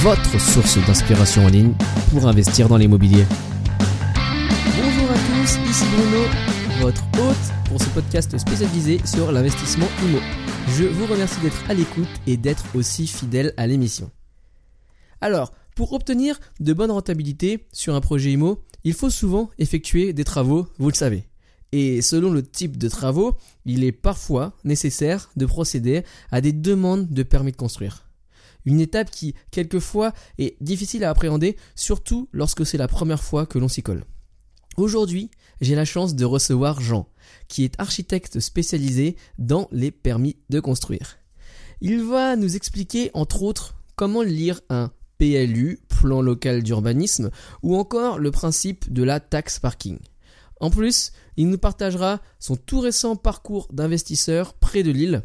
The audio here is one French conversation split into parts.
votre source d'inspiration en ligne pour investir dans l'immobilier. Bonjour à tous, ici Bruno, votre hôte pour ce podcast spécialisé sur l'investissement IMO. Je vous remercie d'être à l'écoute et d'être aussi fidèle à l'émission. Alors, pour obtenir de bonnes rentabilités sur un projet IMO, il faut souvent effectuer des travaux, vous le savez. Et selon le type de travaux, il est parfois nécessaire de procéder à des demandes de permis de construire. Une étape qui, quelquefois, est difficile à appréhender, surtout lorsque c'est la première fois que l'on s'y colle. Aujourd'hui, j'ai la chance de recevoir Jean, qui est architecte spécialisé dans les permis de construire. Il va nous expliquer, entre autres, comment lire un PLU, plan local d'urbanisme, ou encore le principe de la taxe parking. En plus, il nous partagera son tout récent parcours d'investisseur près de Lille.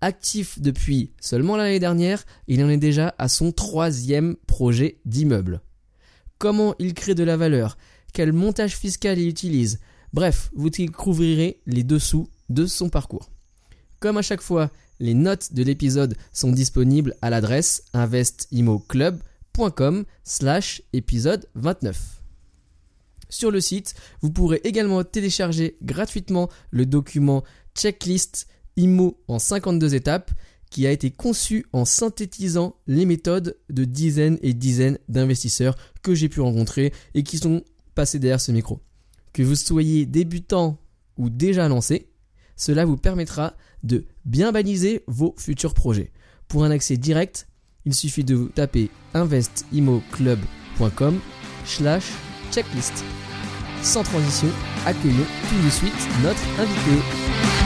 Actif depuis seulement l'année dernière, il en est déjà à son troisième projet d'immeuble. Comment il crée de la valeur, quel montage fiscal il utilise, bref, vous découvrirez les dessous de son parcours. Comme à chaque fois, les notes de l'épisode sont disponibles à l'adresse investimoclub.com slash épisode 29. Sur le site, vous pourrez également télécharger gratuitement le document Checklist IMO en 52 étapes qui a été conçu en synthétisant les méthodes de dizaines et dizaines d'investisseurs que j'ai pu rencontrer et qui sont passés derrière ce micro. Que vous soyez débutant ou déjà lancé, cela vous permettra de bien baliser vos futurs projets. Pour un accès direct, il suffit de vous taper investimoclub.com slash checklist. Sans transition, accueillons tout de suite notre invité.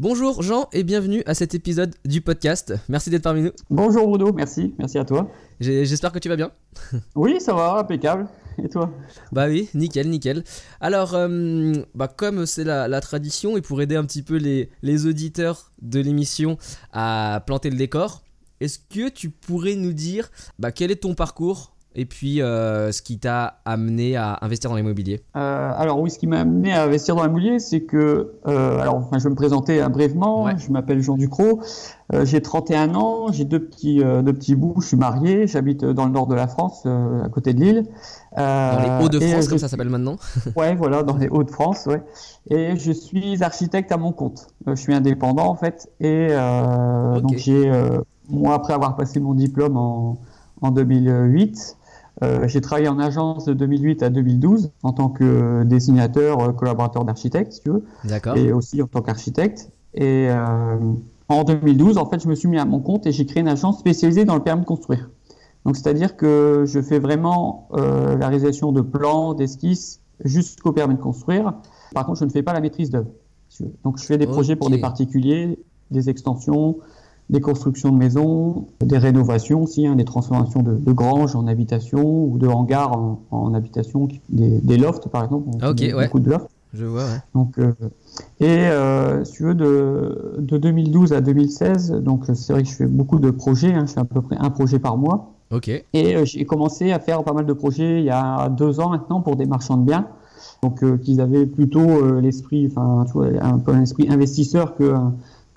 Bonjour Jean et bienvenue à cet épisode du podcast. Merci d'être parmi nous. Bonjour Bruno, merci, merci à toi. J'espère que tu vas bien. Oui, ça va, impeccable. Et toi? Bah oui, nickel, nickel. Alors, euh, bah comme c'est la, la, tradition et pour aider un petit peu les, les auditeurs de l'émission à planter le décor, est-ce que tu pourrais nous dire bah, quel est ton parcours et puis euh, ce qui t'a amené à investir dans l'immobilier euh, Alors oui, ce qui m'a amené à investir dans l'immobilier, c'est que, euh, alors enfin, je vais me présenter hein, brièvement, ouais. je m'appelle Jean Ducrot, j'ai 31 ans, j'ai deux petits, deux petits bouts, je suis marié, j'habite dans le nord de la France, à côté de Lille. dans les Hauts-de-France, comme ça s'appelle maintenant Ouais, voilà, dans les Hauts-de-France, ouais. Et je suis architecte à mon compte, je suis indépendant en fait, et okay. donc j'ai, moi après avoir passé mon diplôme en, en 2008, euh, j'ai travaillé en agence de 2008 à 2012 en tant que dessinateur, euh, collaborateur d'architecte, si tu veux. D'accord. Et aussi en tant qu'architecte. Et euh, en 2012, en fait, je me suis mis à mon compte et j'ai créé une agence spécialisée dans le permis de construire. Donc, c'est-à-dire que je fais vraiment euh, la réalisation de plans, d'esquisses jusqu'au permis de construire. Par contre, je ne fais pas la maîtrise d'œuvre. Si Donc, je fais des okay. projets pour des particuliers, des extensions, des constructions de maisons, des rénovations aussi, hein, des transformations de, de, granges en habitation ou de hangars en, en habitation, des, des, lofts par exemple. Ah, ok, ouais. Beaucoup de lofts. Je vois, ouais. Donc, euh, et euh, si tu veux, de, de 2012 à 2016, donc c'est vrai que je fais beaucoup de projets, hein, je fais à peu près un projet par mois. Ok. Et euh, j'ai commencé à faire pas mal de projets il y a deux ans maintenant pour des marchands de biens. Donc, euh, qu'ils avaient plutôt l'esprit, enfin, un peu un esprit investisseur que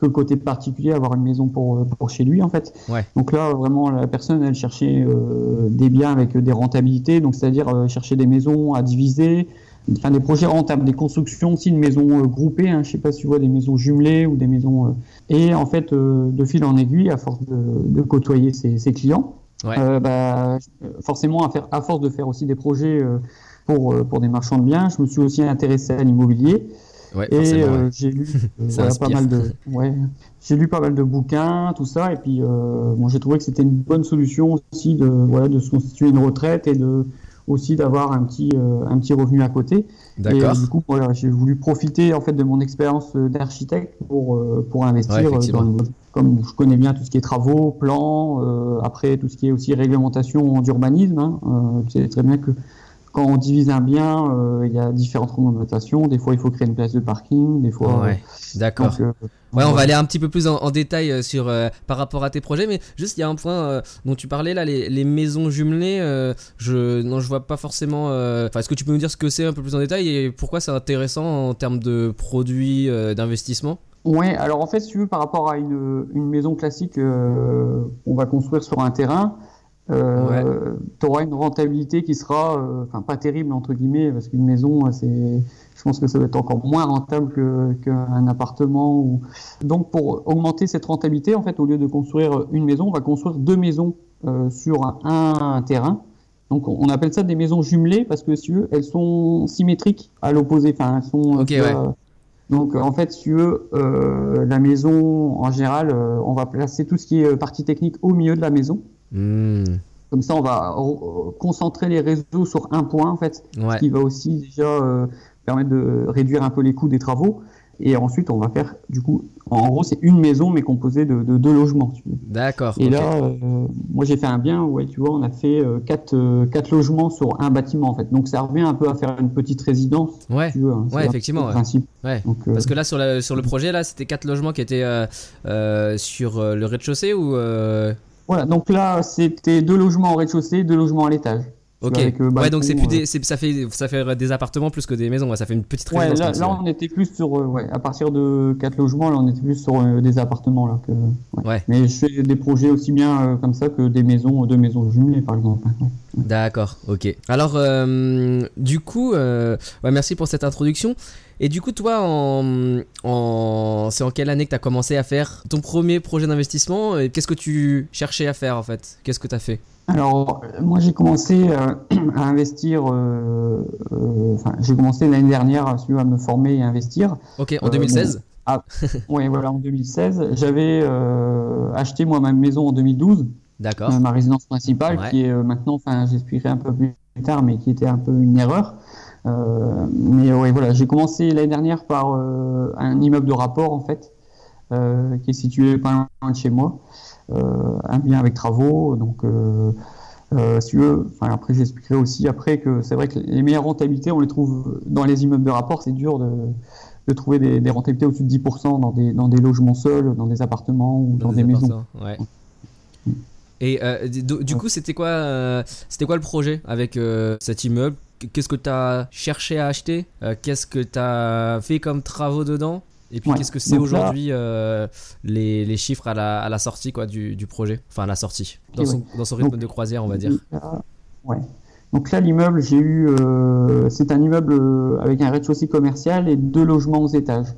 que côté particulier, avoir une maison pour, pour chez lui en fait. Ouais. Donc là, vraiment, la personne, elle cherchait euh, des biens avec des rentabilités, donc c'est-à-dire euh, chercher des maisons à diviser, enfin des projets rentables, des constructions aussi de maisons euh, groupées, hein, je sais pas si tu vois, des maisons jumelées ou des maisons... euh, et en fait, euh, de fil en aiguille, à force de, de côtoyer ses, ses clients, Ouais. euh, bah, forcément, à, faire, à force de faire aussi des projets euh, pour, pour des marchands de biens, je me suis aussi intéressé à l'immobilier. Ouais, Et euh, ouais. j'ai lu euh, voilà, pas inspire. mal de ouais, j'ai lu pas mal de bouquins, tout ça, et puis euh, bon, j'ai trouvé que c'était une bonne solution aussi de voilà de se constituer une retraite et de aussi d'avoir un petit, un petit revenu à côté. D'accord. du coup, voilà, j'ai voulu profiter en fait de mon expérience d'architecte pour, pour investir dans le comme je connais bien tout ce qui est travaux, plans, après tout ce qui est aussi réglementation d'urbanisme. Hein, tu sais très bien que quand on divise un bien, euh, il y a différentes réglementations. Des fois, il faut créer une place de parking. Des fois. Ouais, d'accord. Euh, ouais, on va aller un petit peu plus en, détail euh, sur par rapport à tes projets, mais juste il y a un point dont tu parlais là, les, maisons jumelées. je non, je vois pas forcément. Enfin, est-ce que tu peux nous dire ce que c'est un peu plus en détail et pourquoi c'est intéressant en termes de produits d'investissement? Ouais, alors en fait, si tu veux, par rapport à une, une maison classique, on va construire sur un terrain euh, tu auras une rentabilité qui sera, euh, enfin pas terrible entre guillemets, parce qu'une maison, c'est, je pense que ça va être encore moins rentable qu'un appartement. Ou... Donc pour augmenter cette rentabilité, en fait, au lieu de construire une maison, on va construire deux maisons euh, sur un, terrain. Donc on appelle ça des maisons jumelées parce que si veux, elles sont symétriques à l'opposé. Enfin, elles sont. Ouais. Donc en fait, si veux, euh, la maison, en général, on va placer tout ce qui est partie technique au milieu de la maison. Comme ça, on va concentrer les réseaux sur un point, en fait, ce qui va aussi déjà euh, permettre de réduire un peu les coûts des travaux. Et ensuite, on va faire, du coup, en gros, c'est une maison, mais composée de, deux logements. D'accord. Et là, euh, moi, j'ai fait un bien, ouais, tu vois, on a fait euh, quatre, quatre, logements sur un bâtiment, en fait. Donc, ça revient un peu à faire une petite résidence. Ouais, tu veux, hein, ouais effectivement. Principe. Ouais. Parce que là, sur, la, sur le projet, là, c'était quatre logements qui étaient sur le rez-de-chaussée ou voilà, donc là, c'était deux logements au rez-de-chaussée, deux logements à l'étage. Ok. Euh, ouais, donc c'est plus des, ça fait ça fait des appartements plus que des maisons. ça fait une petite résidence. Ouais, là, on était plus sur euh, ouais, à partir de quatre logements, là on était plus sur euh, des appartements là que. Ouais. Mais je fais des projets aussi bien comme ça que des maisons, deux maisons jumelées par exemple. D'accord. Ok. Alors du coup, merci pour cette introduction. Et du coup, toi, en, c'est en quelle année que tu as commencé à faire ton premier projet d'investissement et Qu'est-ce que tu cherchais à faire en fait? Qu'est-ce que tu as fait? Alors, moi, j'ai commencé euh, à investir. Euh, euh, enfin, j'ai commencé l'année dernière à me former et investir. Ok, en 2016 ah, Oui, voilà, en 2016. J'avais acheté moi ma maison en 2012. D'accord. ma résidence principale, qui est maintenant, enfin, j'expliquerai un peu plus tard, mais qui était un peu une erreur. Euh, mais oui, voilà, j'ai commencé l'année dernière par euh, un immeuble de rapport en fait, euh, qui est situé pas loin de chez moi, un bien avec travaux, donc. si tu veux, enfin, après j'expliquerai aussi après que c'est vrai que les meilleures rentabilités, on les trouve dans les immeubles de rapport. C'est dur de, de trouver des, des, rentabilités au-dessus de 10% dans des, dans des logements seuls, dans des appartements ou dans, des, maisons. Ouais. Et du, coup, c'était quoi, c'était quoi le projet avec cet immeuble? Qu'est-ce que tu as cherché à acheter? Euh, Qu'est-ce que tu as fait comme travaux dedans? Et puis qu'est-ce que c'est aujourd'hui euh, les, les, chiffres à la, à la sortie quoi, du, du, projet? Enfin à la sortie, dans, son, dans son, rythme de croisière on va dire. ouais. Donc là l'immeuble, j'ai eu, euh, c'est un immeuble avec un rez-de-chaussée commercial et deux logements aux étages.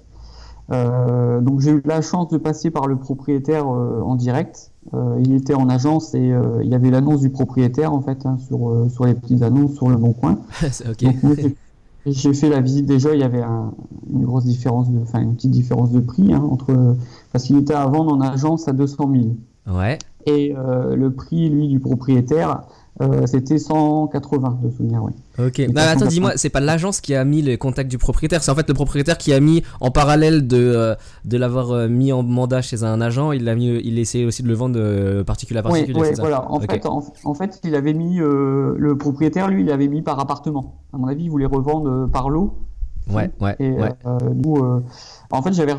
donc j'ai eu la chance de passer par le propriétaire en direct. Euh, il était en agence et euh, il y avait l'annonce du propriétaire en fait hein, sur, euh, sur les petites annonces sur le bon coin. j'ai fait la visite déjà, il y avait une grosse différence, de, enfin une petite différence de prix hein, entre parce qu'il était à vendre en agence à 200 000. Ouais. Et le prix lui du propriétaire euh, c'était 180 de souvenir, oui. Ok. Non, attends, dis-moi, c'est pas l'agence qui a mis les contacts du propriétaire, c'est en fait le propriétaire qui a mis en parallèle de, euh, de l'avoir euh, mis en mandat chez un agent, il a mis, il essayé aussi de le vendre de particulier à particulier. Oui, voilà. En, fait, en, fait, il avait mis le propriétaire, lui, il avait mis par appartement. À mon avis, il voulait revendre par lot. Ouais, ouais. Et ouais. En fait, j'avais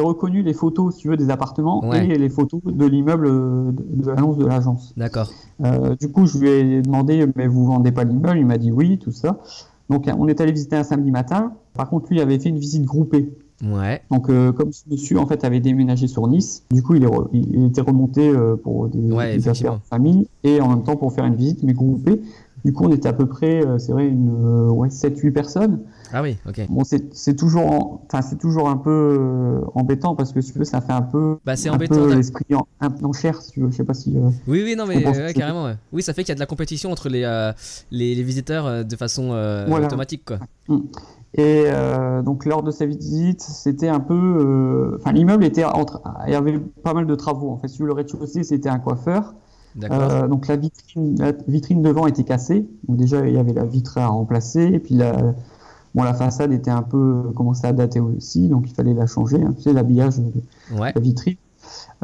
reconnu les photos, si tu veux, des appartements et les photos de l'immeuble de, l'annonce de l'agence. D'accord. Euh, du coup, je lui ai demandé, mais vous vendez pas l'immeuble? Il m'a dit oui, tout ça. Donc, on est allé visiter un samedi matin. Par contre, lui avait fait une visite groupée. Ouais. Donc, euh, comme ce monsieur en fait avait déménagé sur Nice, du coup, il, est il était remonté euh, pour des, des affaires de famille et en même temps pour faire une visite, mais groupée. Du coup, on était à peu près, c'est vrai, une ouais, 7-8 personnes. Ah oui, ok. Bon, c'est toujours, enfin, c'est toujours un peu euh, embêtant parce que si tu veux, ça fait un peu, bah, c'est embêtant. l'esprit en, en cher, si tu veux. Je sais pas si. Euh, oui, oui, non, mais carrément. Oui, ça fait qu'il y a de la compétition entre les, euh, les, les, visiteurs de façon automatique, quoi. Mm. Et donc lors de sa visite, c'était un peu, enfin, l'immeuble était entre, il y avait pas mal de travaux. En fait, veux, le rez-de-chaussée, c'était un coiffeur. Euh, donc la vitrine, la vitrine devant était cassée. Donc déjà il y avait la vitre à remplacer et puis la, bon la façade était un peu commençait à dater aussi, donc il fallait la changer. Hein, tu sais l'habillage de Ouais. la vitrine.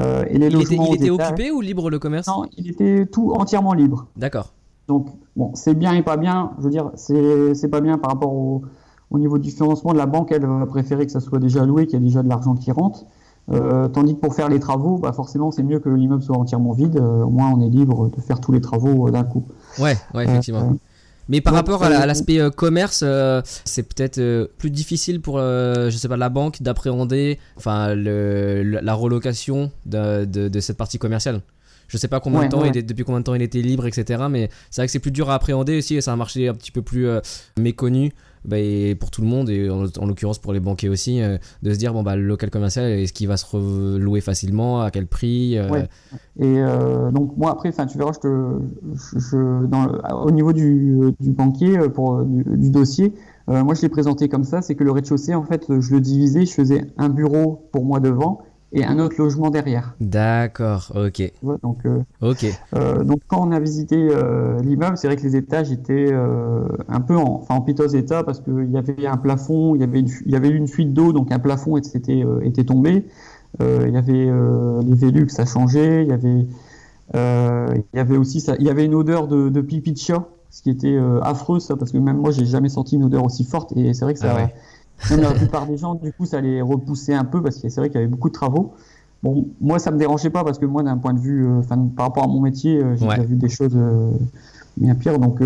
Euh, et les Il était, logements il au était détail- occupé ou libre le commerce? Non, il était tout entièrement libre. D'accord. Donc, bon, c'est bien et pas bien. Je veux dire, c'est pas bien par rapport au, au niveau du financement de la banque. Elle va préférer que ça soit déjà loué, qu'il y a déjà de l'argent qui rentre. Euh, tandis que pour faire les travaux, bah forcément, c'est mieux que l'immeuble soit entièrement vide. Euh, au moins, on est libre de faire tous les travaux euh, d'un coup. Ouais, ouais, effectivement. Mais par rapport à la- à l'aspect commerce, c'est peut-être plus difficile pour, je sais pas, la banque d'appréhender, enfin, le, la relocation de, de, de cette partie commerciale. Je sais pas combien de temps il est- depuis combien de temps il était libre, etc. Mais c'est vrai que c'est plus dur à appréhender aussi et c'est un marché un petit peu plus méconnu. Bah, et pour tout le monde et en, en l'occurrence pour les banquiers aussi euh, de se dire bon bah le local commercial est-ce qu'il va se louer facilement? À quel prix? Euh. Et euh, donc moi après, tu verras, je te, dans au niveau du, du banquier pour du, du dossier, moi je l'ai présenté comme ça, c'est que le rez-de-chaussée en fait je le divisais, je faisais un bureau pour moi devant et un autre logement derrière. d'accord ok donc euh, ok euh, donc quand on a visité euh, l'immeuble, c'est vrai que les étages étaient un peu en, enfin, en piteux état parce qu'il y avait un plafond, il y avait une, fu- il y avait eu une fuite d'eau, donc un plafond était, était tombé. Il y avait les Velux, ça changeait. Il y avait, euh, il y avait aussi ça, il y avait une odeur de, de pipi de chat, ce qui était euh, affreux ça, parce que même moi j'ai jamais senti une odeur aussi forte et c'est vrai que ça, Ah ouais. Même la plupart des gens, du coup, ça les repoussait un peu parce que c'est vrai qu'il y avait beaucoup de travaux. Bon, moi, ça me dérangeait pas parce que moi, d'un point de vue, euh, par rapport à mon métier, euh, j'ai Ouais. déjà vu des choses euh, bien pires. Donc,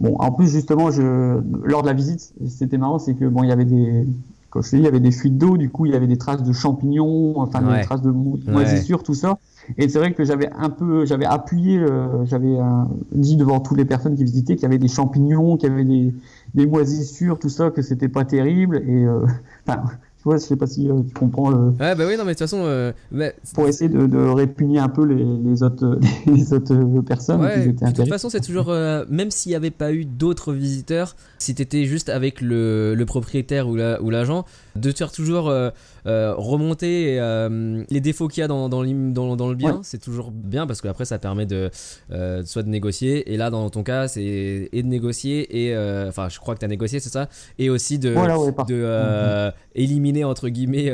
bon, en plus, justement, je, lors de la visite, c'était marrant, c'est que bon, il y avait des, comme je dis, il y avait des fuites d'eau, du coup, il y avait des traces de champignons, enfin, Ouais. des traces de mo- Ouais. moisissures, tout ça. Et c'est vrai que j'avais un peu, j'avais appuyé, euh, j'avais euh, dit devant toutes les personnes qui visitaient qu'il y avait des champignons, qu'il y avait des, des moisissures, tout ça, que c'était pas terrible. Et euh, tu vois, je sais pas si euh, tu comprends le, ouais bah oui non mais de toute façon euh, bah, pour essayer de, de répugner un peu les, les autres, les autres personnes Ouais, qui étaient de toute façon, c'est toujours, euh, même s'il n'y avait pas eu d'autres visiteurs, si t'étais juste avec le, le propriétaire ou la- ou l'agent, de faire toujours euh, euh, remonter euh, les défauts qu'il y a dans, dans, l'im- dans, dans le bien, Ouais. c'est toujours bien parce qu'après ça permet de soit de négocier, et là dans ton cas, c'est et de négocier, et enfin, je crois que tu as négocié, c'est ça, et aussi de, Voilà, ouais, de euh, éliminer entre guillemets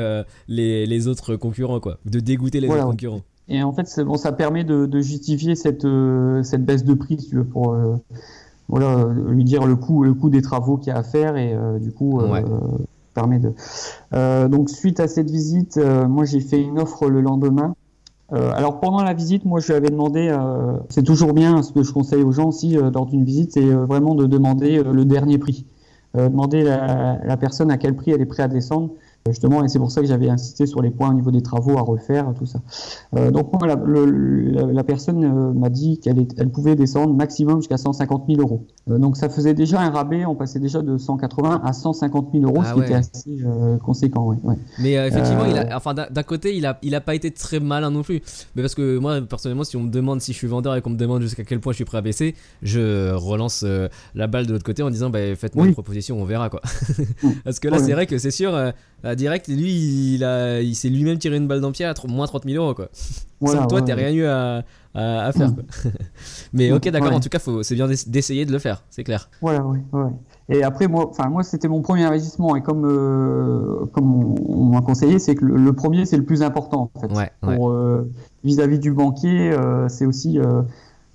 les, les autres concurrents, quoi, de dégoûter les Voilà, autres concurrents. Et en fait, bon, ça permet de, de justifier cette, cette baisse de prix, si tu veux, pour voilà, lui dire le coût, le coût des travaux qu'il y a à faire et euh, du coup, euh, Ouais. Euh, donc, suite à cette visite, euh, moi, j'ai fait une offre le lendemain. Euh, alors, pendant la visite, moi, je lui avais demandé, c'est toujours bien, ce que je conseille aux gens aussi lors d'une visite, c'est vraiment de demander le dernier prix. Demander la, la personne à quel prix elle est prête à descendre justement, et c'est pour ça que j'avais insisté sur les points au niveau des travaux à refaire, tout ça. Euh, donc moi, la, le- la, la personne euh, m'a dit qu'elle elle pouvait descendre maximum jusqu'à 150 000 euros. Euh, donc ça faisait déjà un rabais, on passait déjà de 180 à 150 000 euros, Ah ce qui ouais. était assez conséquent. Ouais, ouais. Mais effectivement, il a, enfin, d'un côté, il a, il a pas été très malin non plus. Mais parce que moi, personnellement, si on me demande si je suis vendeur et qu'on me demande jusqu'à quel point je suis prêt à baisser, je relance la balle de l'autre côté en disant, bah, faites-moi Oui. une proposition, on verra quoi. Mm. parce que là, c'est vrai que c'est sûr, direct, lui, il a, il s'est lui-même tiré une balle dans le pied à moins 30 000 euros quoi. Voilà, Sans toi, ouais, t'as ouais. rien eu à, à, à faire. Quoi. Mais ok, d'accord. Ouais. En tout cas, c'est bien d'ess- d'essayer de le faire, c'est clair. Voilà, ouais, ouais. Et après, moi, enfin, moi, c'était mon premier investissement, et comme, euh, comme on, m'a conseillé, c'est que le, le premier, c'est le plus important, en fait. Ouais, ouais. Pour euh, vis-à-vis du banquier, euh, c'est aussi,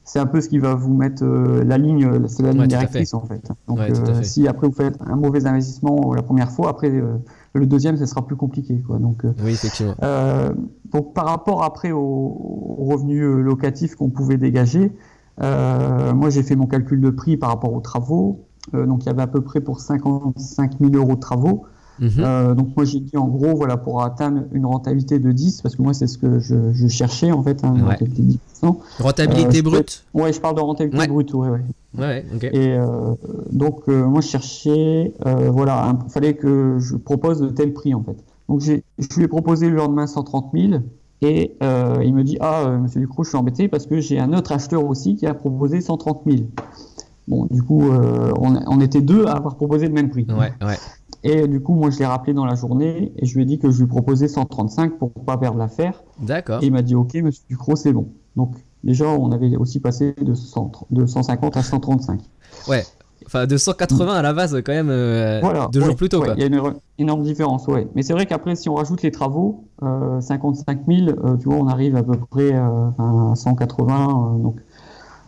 c'est un peu ce qui va vous mettre euh, la ligne, c'est la ligne Ouais, directrice, en fait. Donc, Ouais, euh, fait. si après vous faites un mauvais investissement la première fois, après euh, le deuxième, ce sera plus compliqué, quoi. Donc, euh, Oui, effectivement. euh, donc par rapport après aux, revenus euh, locatifs qu'on pouvait dégager, euh, moi j'ai fait mon calcul de prix par rapport aux travaux. Euh, donc il y avait à peu près pour 55 000 euros de travaux. Mhm. Euh, donc moi j'ai dit en gros voilà pour atteindre une rentabilité de 10 parce que moi c'est ce que je, je cherchais en fait hein, une Ouais. rentabilité de 10%. Rentabilité euh, je brute. Ouais je parle de rentabilité Ouais. brute ouais ouais. Et euh, donc moi je cherchais, voilà, il fallait que je propose de tel prix en fait. Donc je lui ai proposé le lendemain 130 000 et il me dit ah Monsieur Ducrot je suis embêté parce que j'ai un autre acheteur aussi qui a proposé 130 000. Bon du coup on, on était deux à avoir proposé le même prix. Ouais, ouais. Et du coup moi je l'ai rappelé dans la journée et je lui ai dit que je lui proposais 135 pour pas perdre l'affaire. D'accord. Et il m'a dit ok Monsieur Ducrot c'est bon. Donc déjà, on avait aussi passé de, 100 de 150 à 135. Ouais. Enfin, de 180 à la base, quand même, euh, Voilà, deux ouais, jours plus tôt. ouais, quoi. Il y a une éno- énorme différence, ouais. Mais c'est vrai qu'après, si on rajoute les travaux, euh, 55 000, euh, tu vois, on arrive à peu près euh, à 180. euh, donc,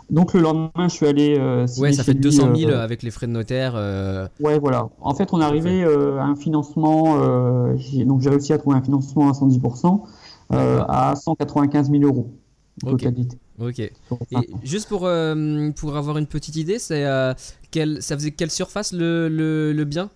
donc le lendemain, je suis allé. euh, Ouais, ça fait lui, 200 000 euh, avec les frais de notaire. euh, Ouais, voilà. En fait, on est arrivé euh, à un financement. donc, j'ai réussi à trouver un financement à 110% euh, à 195 000 euros en Ok. totalité. Et juste pour, pour avoir une petite idée, c'est quelle, ça faisait quelle surface le, le, le bien?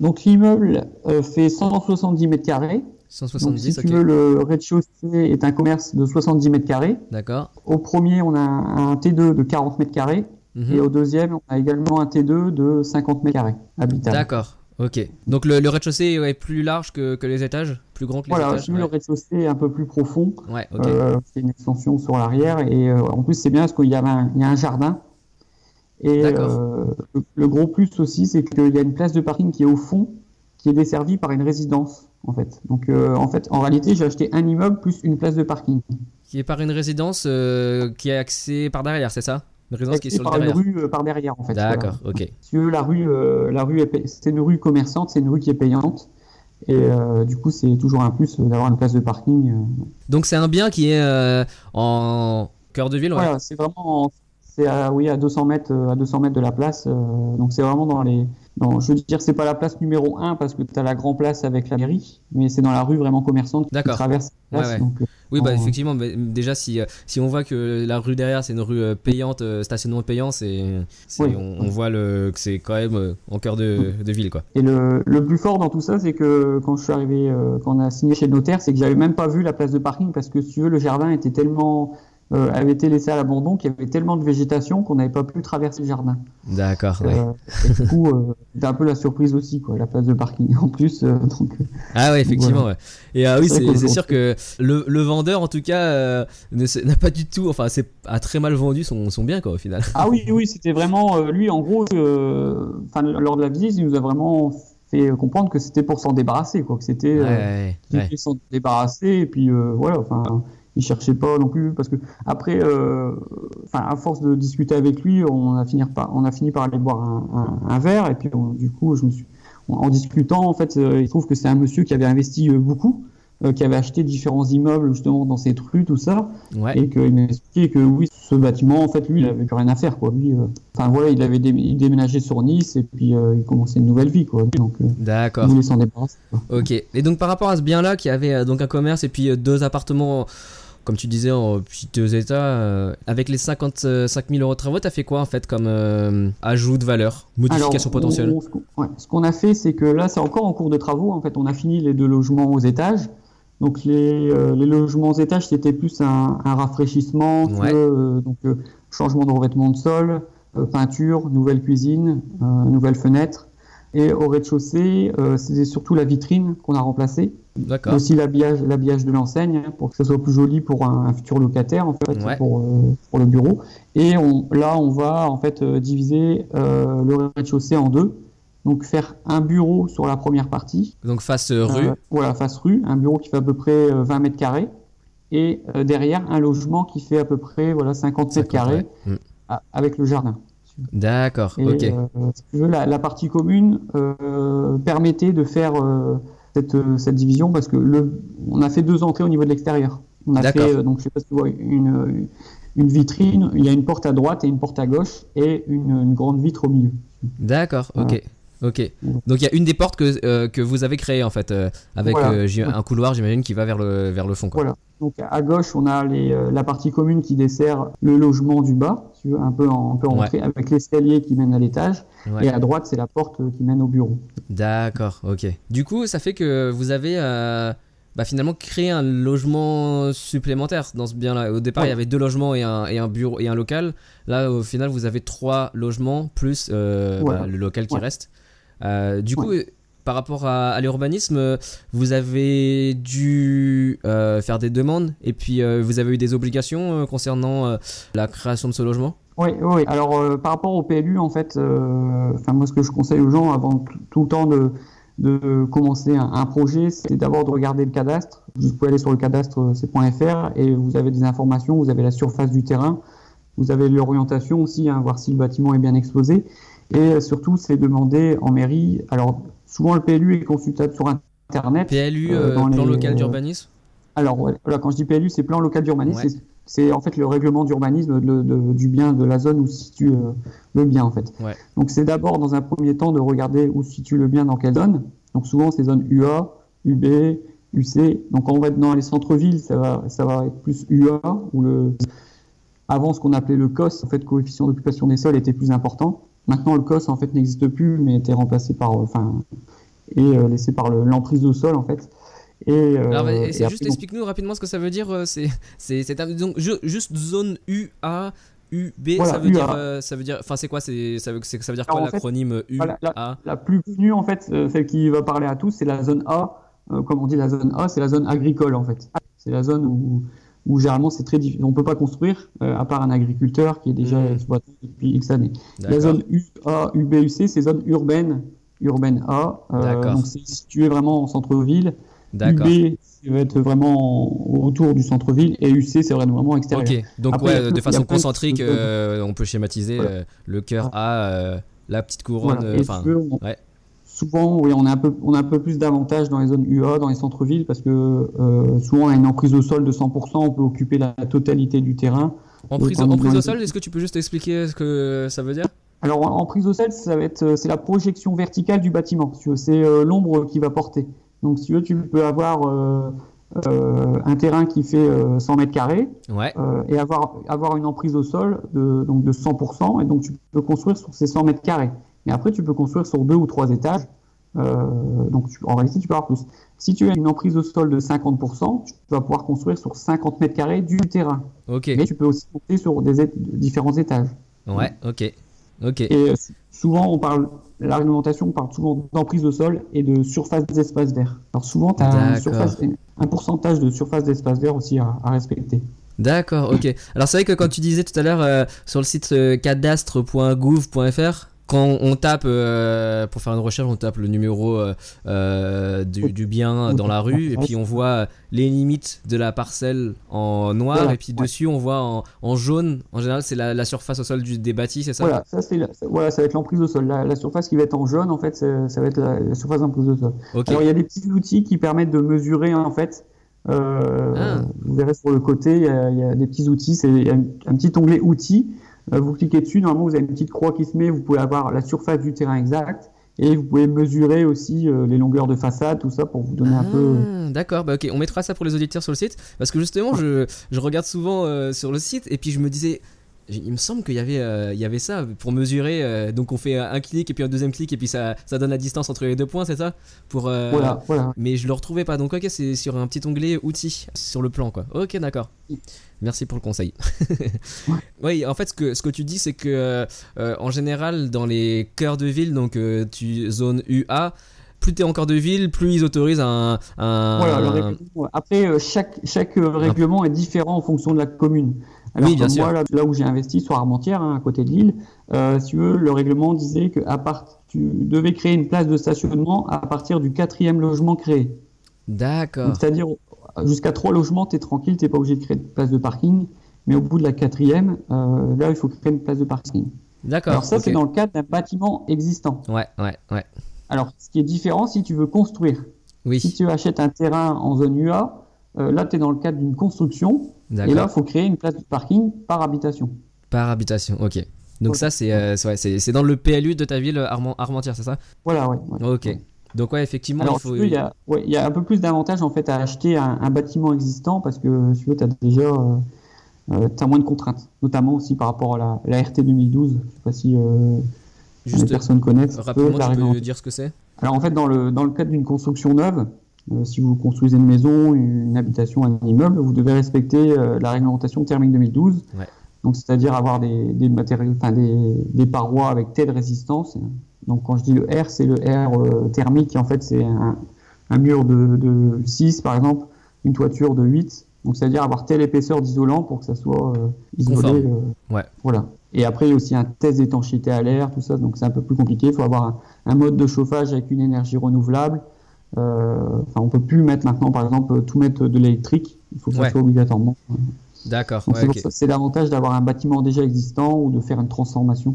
Donc, l'immeuble fait 170 mètres carrés. Donc, 170, si ok. tu veux, le rez-de-chaussée est un commerce de 70 mètres carrés. D'accord. Au premier, on a un, un T2 de 40 mètres carrés. Mhm. Et au deuxième, on a également un T2 de 50 mètres carrés habitable. D'accord. Ok. Donc le, le rez-de-chaussée est plus large que, que les étages? Plus grand que les Voilà, étages? si le rez-de-chaussée est un peu plus profond. Ouais, ok. Euh, c'est une extension sur l'arrière et euh, en plus c'est bien parce qu'il y, avait un- il y a un jardin. Et D'accord. euh, le, le gros plus aussi, c'est qu'il y a une place de parking qui est au fond, qui est desservie par une résidence en fait. Donc euh, en fait, en réalité, j'ai acheté un immeuble plus une place de parking. Qui est par une résidence euh, qui est axée par derrière, c'est ça? Une résidence qui est sur le par une derrière. rue euh, par derrière en fait. D'accord, voilà. ok. Si tu veux, la rue, la rue c'est une rue commerçante, c'est une rue qui est payante. Et du coup, c'est toujours un plus d'avoir une place de parking. Donc c'est un bien qui est en cœur de ville, ouais. Voilà, c'est vraiment, c'est à, oui, à 200 mètres, à 200 mètres de la place. donc c'est vraiment dans les, dans, je veux dire, c'est pas la place numéro 1 parce que tu as la grande place avec la mairie, mais c'est dans la rue vraiment commerçante qui traverse la place. Ouais, ouais. Donc, euh, Oui, bah en- effectivement, mais déjà si, euh, si on voit que la rue derrière c'est une rue euh, payante, stationnement payant, c'est, Oui. on, on voit le, que c'est quand même en cœur de, de ville, quoi. Et le, le plus fort dans tout ça, c'est que quand je suis arrivé, euh, quand on a signé chez le notaire, c'est que j'avais même pas vu la place de parking parce que si tu veux, le jardin était tellement, euh, avait été laissé à l'abandon qu'il y avait tellement de végétation qu'on n'avait pas pu traverser le jardin. D'accord, ouais. Euh, et du coup, euh, c'était un peu la surprise aussi, quoi, la place de parking en plus. euh, donc, Ah ouais, effectivement. Ouais. Et euh, oui, C'est sûr que le, le vendeur, en tout cas, n'a pas du tout, enfin, c'est a très mal vendu son, son bien, quoi, au final. Ah oui, oui, c'était vraiment lui, en gros, enfin, lors de la visite, il nous a vraiment fait comprendre que c'était pour s'en débarrasser, quoi, que c'était Ouais, ouais, ouais. s'en débarrasser, et puis euh, voilà, enfin, il cherchait pas non plus, parce que après, euh, enfin, à force de discuter avec lui, on a fini par, on a fini par aller boire un, un- un verre, et puis on- du coup, je me suis, en, discutant, en fait, euh, il trouve que c'est un monsieur qui avait investi euh, beaucoup. euh, qui avait acheté différents immeubles justement dans cette rue, tout ça, Ouais. et qu'il m'a expliqué que oui, ce bâtiment, en fait, lui, il avait plus rien à faire, quoi. Lui, euh, enfin voilà, il avait dé- il déménagé sur Nice et puis euh, il commençait une nouvelle vie, quoi. Donc, euh, il D'accord. voulait s'en débarrasser. Ok. Et donc par rapport à ce bien-là, qui avait donc un commerce et puis deux appartements, comme tu disais, en piteux état, euh, avec les 55 000 euros de travaux, t'as fait quoi en fait comme euh, ajout de valeur, modification Alors, potentielle on- ce qu'on- ouais, ce qu'on a fait, c'est que là, c'est encore en cours de travaux. En fait, on a fini les deux logements aux étages. Donc, les, euh, les logements aux étages, c'était plus un, un rafraîchissement, Ouais. que, euh, donc euh, changement de revêtement de sol, euh, peinture, nouvelle cuisine, euh, nouvelle fenêtre. Et au rez-de-chaussée, euh, c'était surtout la vitrine qu'on a remplacée. D'accord. Aussi l'habillage, l'habillage de l'enseigne hein, pour que ce soit plus joli pour un, un futur locataire en fait Ouais. pour, euh, pour le bureau. Et on, là on va en fait euh, diviser le rez-de-chaussée en deux. Donc faire un bureau sur la première partie, Donc face rue. voilà face rue, un bureau qui fait à peu près euh, 20 mètres carrés, et derrière un logement qui fait à peu près voilà 50 mètres 50, carrés ouais. Mm. avec le jardin. D'accord. Ok. euh, si tu veux, la, la partie commune euh, permettait de faire euh, cette, cette division parce que le, on a fait deux entrées au niveau de l'extérieur. On a fait, donc je sais pas si tu vois, une, une vitrine, il y a une porte à droite et une porte à gauche et une, une grande vitre au milieu. D'accord. Ok. Ok. Donc il y a une des portes que, euh, que vous avez créées en fait, euh, avec Voilà. euh, un couloir, j'imagine, qui va vers le vers le fond. Quoi. Voilà. Donc à gauche, on a les, euh, la partie commune qui dessert le logement du bas, si veux, un peu en, Ouais. entrée, avec l'escalier qui mène à l'étage. Ouais. Et à droite, c'est la porte euh, qui mène au bureau. D'accord, ok. Du coup, ça fait que vous avez euh, bah, finalement créé un logement supplémentaire dans ce bien-là. Au départ, Ouais. il y avait deux logements et un, et un bureau et un local. Là, au final, vous avez trois logements plus euh, bah, le local qui reste. Euh, du coup, par rapport à, l'urbanisme, euh, vous avez dû euh, faire des demandes et puis euh, vous avez eu des obligations concernant la création de ce logement? Oui, oui. Alors, par rapport au PLU, en fait, moi, ce que je conseille aux gens avant tout le temps de, commencer un, un projet, c'est d'abord de regarder le cadastre. Vous pouvez aller sur le cadastre c.fr et vous avez des informations, vous avez la surface du terrain, vous avez l'orientation aussi, hein, voir si le bâtiment est bien exposé. Et surtout, c'est demander en mairie. Alors, souvent le PLU est consultable sur Internet. PLU, euh, plan les- local d'urbanisme Alors, ouais, voilà, quand je dis PLU, c'est plan local d'urbanisme. Ouais. c'est- en fait le règlement d'urbanisme du bien, de la zone où se situe euh, le bien en fait. Ouais. Donc c'est d'abord dans un premier temps de regarder où se situe le bien dans quelle zone. Donc souvent c'est zone UA, UB, UC. Donc on va être dans les centres-villes, ça va, ça va être plus UA où le avant ce qu'on appelait le COS, en fait coefficient d'occupation des sols était plus important. Maintenant le COS en fait n'existe plus, mais était remplacé par, euh, enfin, et euh, laissé par le- l'emprise au sol en fait. Et, euh, Alors, et juste explique-nous rapidement ce que ça veut dire. C'est, donc ju- juste zone UA, UB, Voilà, ça veut UA. dire, ça veut dire, enfin c'est quoi, c'est, ça veut, c'est- ça veut dire quoi Alors, l'acronyme UA voilà, La plus connue, en fait, celle qui va parler à tous, c'est la zone A. Comme on dit, la zone A, c'est la zone agricole, en fait. C'est la zone où, où généralement c'est très difficile. On peut pas construire, euh, à part un agriculteur qui est déjà exploité depuis X années. La zone UA, UB, UC, c'est zone urbaine, urbaine A. Euh, D'accord. donc c'est situé vraiment en centre-ville. D'accord. UB, ça va être vraiment autour du centre-ville. Et UC, c'est vraiment extérieur. Ok, donc Après, ouais, de façon concentrique, de- euh, on peut schématiser Voilà. euh, le cœur A, la petite couronne, Voilà. Et enfin, si tu veux, on- ouais. Souvent, oui, on a un peu, on a un peu plus d'avantages dans les zones UA, dans les centres-villes, parce que euh, souvent, on a une emprise au sol de 100%, on peut occuper la totalité du terrain. en prise, en au sol, est-ce que tu peux juste expliquer ce que ça veut dire? Alors, en, en prise au sol, ça va être, euh, c'est la projection verticale du bâtiment. C'est euh, l'ombre qui va porter. Donc, si tu veux, tu peux avoir euh, euh, un terrain qui fait euh, 100 mètres carrés Ouais, euh, et avoir, avoir une emprise au sol de, donc de 100%, et donc tu peux construire sur ces 100 mètres carrés. Mais après, tu peux construire sur deux ou trois étages. Euh, donc, tu- en réalité, tu peux avoir plus. Si tu as une emprise au sol de 50%, tu vas pouvoir construire sur 50 mètres carrés du terrain. ok, Mais tu peux aussi monter sur des différents étages. ouais, ok, ok. Et euh, souvent, on parle, la réglementation, on parle souvent d'emprise au sol et de surface d'espace vert. Alors souvent, tu as un, D'accord. surface- un pourcentage de surface d'espace vert aussi à, à respecter. D'accord, ok. Alors c'est vrai que quand tu disais tout à l'heure euh, sur le site euh, cadastre.gouv.fr, quand on tape euh, pour faire une recherche, on tape le numéro euh, euh, du, du bien dans la rue et puis on voit les limites de la parcelle en noir Voilà, et puis ouais. dessus on voit en, en jaune. En général, c'est la, la surface au sol du, des bâtis, c'est ça? Voilà, ça, c'est la- ça- voilà, ça va être l'emprise au sol. La, la surface qui va être en jaune, en fait, ça, ça va être la, surface d'emprise au sol. Alors, il y a des petits outils qui permettent de mesurer, en fait. Euh, Ah. Vous verrez sur le côté, il y a, il y a des petits outils. C'est il y a un, un petit onglet outils. Euh, vous cliquez dessus, normalement, vous avez une petite croix qui se met. Vous pouvez avoir la surface du terrain exact. Et vous pouvez mesurer aussi euh, les longueurs de façade, tout ça, pour vous donner un peu. Ah, D'accord, bah ok, on mettra ça pour les auditeurs sur le site parce que justement, je, je regarde souvent euh, sur le site et puis je me disais, il me semble qu'il y avait, euh, il y avait ça pour mesurer. euh, donc on fait un clic et puis un deuxième clic et puis ça, ça donne la distance entre les deux points, c'est ça? Pour euh, Voilà, voilà. Mais je le retrouvais pas. Donc ok, c'est sur un petit onglet outils sur le plan quoi. Ok, d'accord. Merci pour le conseil. oui, en fait, ce que, ce que tu dis, c'est que en général, dans les cœurs de ville, donc tu zone UA, plus tu es en cœur de ville, plus ils autorisent un. un- Voilà, le règlement. Après, chaque, chaque règlement est différent en fonction de la commune. Alors, Oui, bien que sûr. moi, là, là où j'ai investi, sur Armentières, hein, à côté de Lille, euh, si tu veux, le règlement disait que à part, tu devais créer une place de stationnement à partir du quatrième logement créé. D'accord. C'est-à-dire, jusqu'à trois logements, tu es tranquille, tu n'es pas obligé de créer de place de parking. Mais au bout de la quatrième, euh, là, il faut créer une place de parking. D'accord. Alors, ça, c'est dans le cadre d'un bâtiment existant. Ouais, ouais, ouais. Alors, ce qui est différent, si tu veux construire. Si Oui, tu achètes un terrain en zone UA, euh, là, tu es dans le cadre d'une construction. Et là, il faut créer une place de parking par habitation. Par habitation, ok. Donc ça, c'est euh, c'est- ouais, dans le PLU de ta ville, Armand- Armentières, c'est ça? Voilà, ouais. Ok. Donc ouais, effectivement, Alors, il faut... y, a, ouais, il y a un peu plus d'avantages en fait à acheter un, un bâtiment existant parce que si tu veux, as déjà euh, euh, t'as moins de contraintes, notamment aussi par rapport à la, la RT 2012. Je sais pas si euh, les Juste personnes connaissent. rapidement, tu peux dire ce que c'est? Alors en fait, dans le, dans le cadre d'une construction neuve, si vous construisez une maison, une habitation, un immeuble, vous devez respecter euh, la réglementation thermique 2012. Ouais. Donc c'est-à-dire avoir des, des matériaux, enfin des, des parois avec telle résistance. Donc quand je dis le R, c'est le R euh, thermique. En fait, c'est un, un mur de, de 6 par exemple, une toiture de 8. Donc, c'est-à-dire avoir telle épaisseur d'isolant pour que ça soit euh, isolé. Euh, Ouais. Voilà. Et après, il y a aussi un test d'étanchéité à l'air, tout ça. Donc, c'est un peu plus compliqué. Il faut avoir un, un mode de chauffage avec une énergie renouvelable. Euh, on peut plus mettre maintenant, par exemple, tout mettre de l'électrique. Il faut que Ouais. ça soit obligatoirement. D'accord. Ouais, c'est l'avantage d'avoir un bâtiment déjà existant ou de faire une transformation,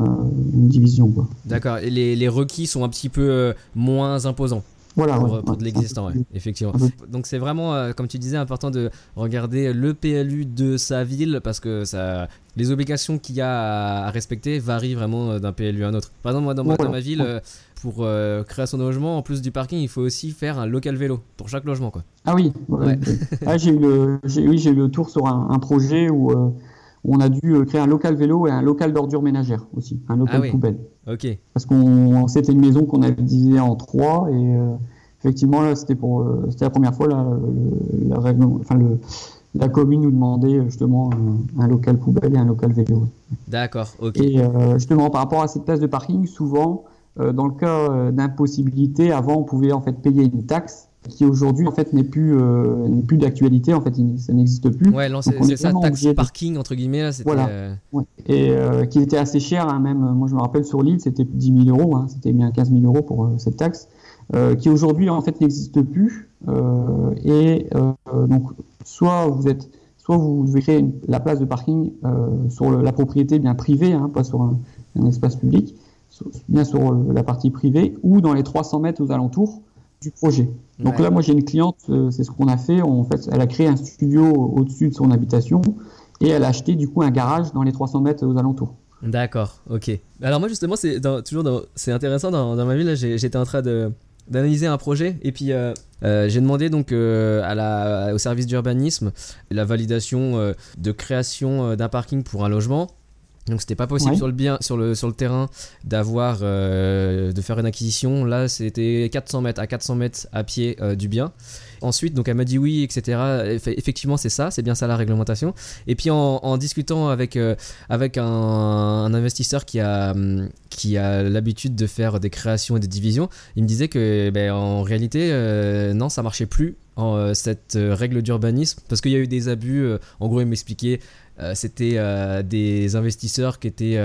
euh, une division. D'accord. Et les, les requis sont un petit peu euh, moins imposants. Voilà. pour, ouais, pour ouais, de l'existant, ouais, effectivement. Donc c'est vraiment, euh, comme tu disais, important de regarder le PLU de sa ville parce que ça, les obligations qu'il y a à, respecter varient vraiment euh, d'un PLU à un autre. Par exemple, moi, dans, ma, Voilà. dans ma ville, euh, pour euh, créer son logement, en plus du parking, il faut aussi faire un local vélo pour chaque logement, quoi. Ah oui. Ah, j'ai eu le, j'ai, oui, j'ai eu le tour sur un, un projet euh, où on a dû euh, créer un local vélo et un local d'ordures ménagères aussi, un local Ah oui. poubelle. Ok. Parce qu'on, c'était une maison qu'on avait divisée en trois et euh, effectivement là, c'était pour, euh, c'était la première fois là, le, la, enfin le, la commune nous demandait justement un, un local poubelle et un local vélo. D'accord. Ok. Et euh, justement, par rapport à cette place de parking, souvent, euh, dans le cas d'impossibilité, avant, on pouvait en fait payer une taxe qui aujourd'hui en fait n'est plus euh, n'est plus d'actualité. En fait, il- ça n'existe plus. Ouais, c'est ça, taxe parking entre guillemets là, c'était. Voilà. euh, Ouais. Et euh, qui était assez cher, hein, même. Moi, je me rappelle sur l'île, c'était 10 000 euros. Hein, c'était bien 15 000 euros pour cette taxe, qui aujourd'hui en fait n'existe plus. Et donc, soit vous êtes soit vous devez créer une- la place de parking sur le- la propriété bien privée, hein, pas sur un, un espace public, sur- bien sur la partie privée, ou dans les 300 mètres aux alentours du projet. Donc ouais. là, moi j'ai une cliente, euh, c'est ce qu'on a fait. En fait, elle a créé un studio au-dessus de son habitation et elle a acheté du coup un garage dans les 300 mètres aux alentours. D'accord, ok. Alors moi justement, c'est toujours c'est intéressant dans, dans ma ville. là, J'étais en train de d'analyser un projet et puis euh, euh, j'ai demandé donc euh, à la, au service d'urbanisme la validation de création d'un parking pour un logement. Donc c'était pas possible Ouais. sur le bien sur le sur le terrain d'avoir euh, de faire une acquisition. Là c'était 400 mètres à 400 mètres à pied euh, du bien. Ensuite donc elle m'a dit oui etc. Eff- Effectivement c'est ça, c'est bien ça la réglementation. Et puis en, discutant avec euh, un, investisseur qui a hum, qui a l'habitude de faire des créations et des divisions, il me disait que ben, en réalité euh, non ça marchait plus en, euh, cette règle d'urbanisme parce qu'il y a eu des abus. en gros il m'expliquait c'était des investisseurs qui étaient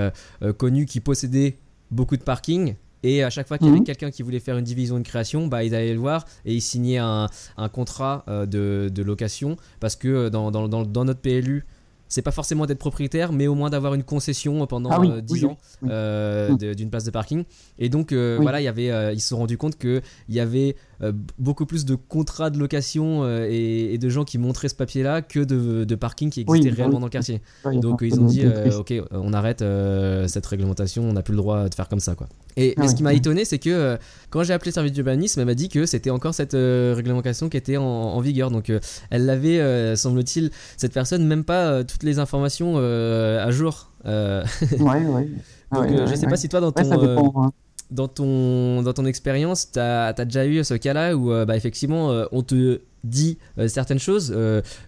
connus qui possédaient beaucoup de parking. Et à chaque fois qu'il y avait Mhm. quelqu'un qui voulait faire une division, une création, bah, ils allaient le voir et ils signaient un, un contrat euh, de, de location parce que euh, dans, dans, dans, dans notre PLU, c'est pas forcément d'être propriétaire, mais au moins d'avoir une concession pendant Ah oui, euh, 10 oui, ans oui. euh, Mm. de- d'une place de parking. Et donc euh, voilà, il y avait, euh, ils se sont rendus compte que il y avait euh, beaucoup plus de contrats de location euh, et, et de gens qui montraient ce papier-là que de, de parking qui Oui, existait bah réellement oui. dans le quartier. Donc ils ont dit euh, ok on arrête euh, cette réglementation, on n'a plus le droit de faire comme ça quoi. Et Ah mais ce qui m'a étonné c'est que euh, quand j'ai appelé le service d'urbanisme, elle m'a dit que c'était encore cette euh, réglementation qui était en, en vigueur. Donc euh, elle l'avait, euh, semble-t-il, cette personne même pas euh, toutes les informations euh, à jour. Euh, Ouais, ouais. Donc ouais, euh, ouais, je sais ouais. pas si toi dans ton ça euh, hein. Dans ton dans ton expérience, t'as as déjà eu ce cas-là où euh, bah, effectivement euh, on te dit euh, certaines choses,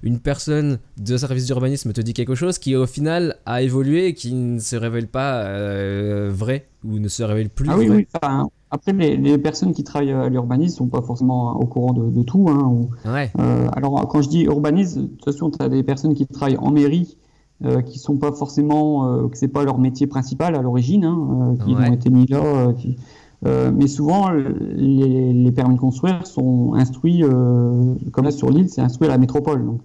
une personne de service d'urbanisme te dit quelque chose qui au final a évolué et qui ne se révèle pas vrai ou ne se révèle plus Ah oui, oui. enfin, après, les, les personnes qui travaillent à l'urbanisme sont pas forcément au courant de, de tout. Hein, ou- Ouais, alors, quand je dis urbanisme, de toute façon, tu as des personnes qui travaillent en mairie, euh, qui sont pas forcément, euh, que c'est pas leur métier principal à l'origine, hein, euh, qui Ouais. ont été mis là. euh, qui- mais souvent, les, les permis de construire sont instruits, comme là sur l'île, c'est instruit à la métropole. Donc,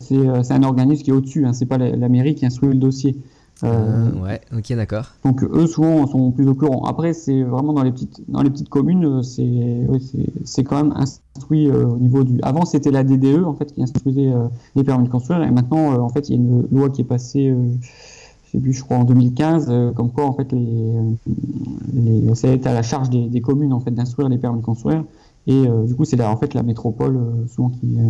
c'est c'est un organisme qui est au-dessus. Hein, c'est pas la, la mairie qui instruit le dossier. Euh, Euh, ouais, ok, d'accord. donc eux souvent sont plus au courant. Après c'est vraiment dans les petites dans les petites communes euh, c'est oui, c'est- c'est quand même instruit euh, au niveau du. Avant c'était la DDE en fait qui instruisait euh, les permis de construire et maintenant en fait il y a une loi qui est passée. je sais plus, je crois en 2015, euh, comme quoi en fait les, les ça à la charge des, des communes en fait d'instruire les permis de construire et euh, du coup c'est en fait la métropole souvent qui, euh,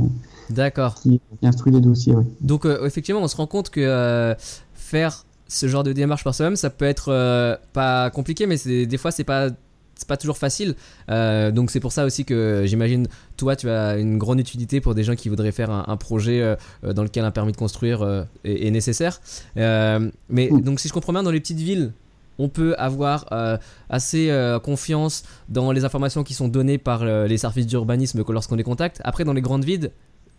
D'accord. qui, qui instruit les dossiers. Oui. Donc euh, effectivement, on se rend compte que euh, faire ce genre de démarche par soi-même, ça peut être euh, pas compliqué, mais c'est des fois c'est pas c'est pas toujours facile. Euh, donc c'est pour ça aussi que j'imagine toi tu as une grande utilité pour des gens qui voudraient faire un, un projet euh, dans lequel un permis de construire est, est nécessaire. Mais donc si je comprends bien, dans les petites villes, on peut avoir euh, assez euh, confiance dans les informations qui sont données par euh, les services d'urbanisme lorsqu'on les contacte. Après, dans les grandes villes,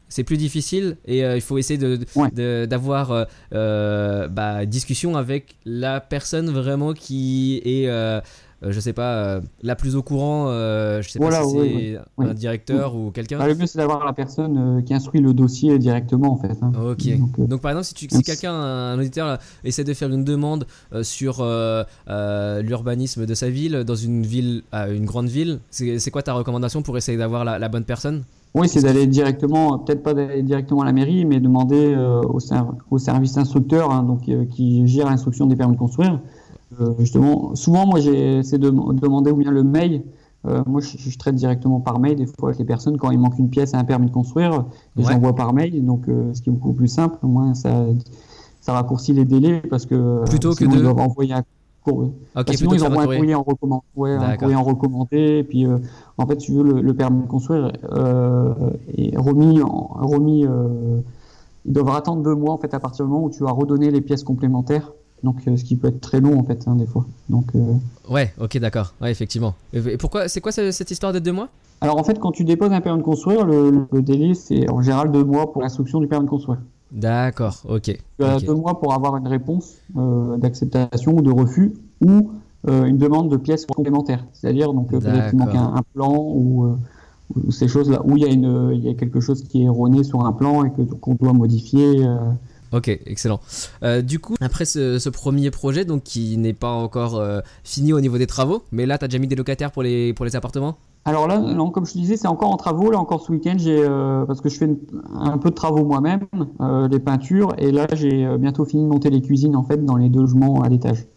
c'est plus difficile et euh, il faut essayer de, d'avoir euh, euh, bah, discussion avec la personne vraiment qui est, euh, je sais pas, la plus au courant. je sais Voilà, pas si c'est un directeur ou quelqu'un. Bah, le mieux, c'est d'avoir la personne qui instruit le dossier directement, en fait. hein. Ok. Donc, Donc par exemple, si, tu, quelqu'un, un auditeur, là, essaie de faire une demande sur l'urbanisme de sa ville, dans une ville, une grande ville, c'est c'est quoi ta recommandation pour essayer d'avoir la, la bonne personne? Oui, c'est d'aller directement, peut-être pas d'aller directement à la mairie, mais demander euh, au, ser- au service instructeur, hein, donc euh, qui gère l'instruction des permis de construire. Euh, justement, souvent, moi, j'ai c'est de de demander ou bien le mail. Euh, moi, je, je traite directement par mail des fois avec les personnes quand il manque une pièce à un permis de construire, et Ouais. j'envoie par mail, donc euh, ce qui est beaucoup plus simple. Au moins, ça, ça raccourcit les délais parce que Plutôt que de- doivent envoyer un Bah, sinon, ils envoient un courrier. en recommandé. Ouais, un D'accord. courrier en recommandé. Et puis, euh, en fait, si tu veux, le, le permis de construire euh, est remis. En, remis euh, ils doivent attendre deux mois, en fait, à partir du moment où tu as redonné les pièces complémentaires. Donc, euh, ce qui peut être très long, en fait, hein, des fois. Donc, euh, Ouais, ok, d'accord. Ouais, effectivement. Et pourquoi C'est quoi ce- cette histoire de deux mois? Alors, en fait, quand tu déposes un permis de construire, le, le délai, c'est en général deux mois pour l'instruction du permis de construire. D'accord, ok. Tu as ok. deux mois pour avoir une réponse euh, d'acceptation ou de refus ou euh, une demande de pièces complémentaires. C'est-à-dire, donc, euh, peut-être qu'il manque un, un plan ou, euh, ou ces choses-là, où il y, a une, il y a quelque chose qui est erroné sur un plan et qu'on doit modifier. euh. Ok, excellent. Euh, du coup, après ce, ce premier projet, donc qui n'est pas encore euh, fini au niveau des travaux, mais là, tu as déjà mis des locataires pour les, pour les appartements? Alors là, non, comme je te disais, c'est encore en travaux. Là, encore ce week-end, j'ai euh, parce que je fais une- un peu de travaux moi-même, euh, les peintures, et là, j'ai euh, bientôt fini de monter les cuisines en fait dans les deux logements à l'étage.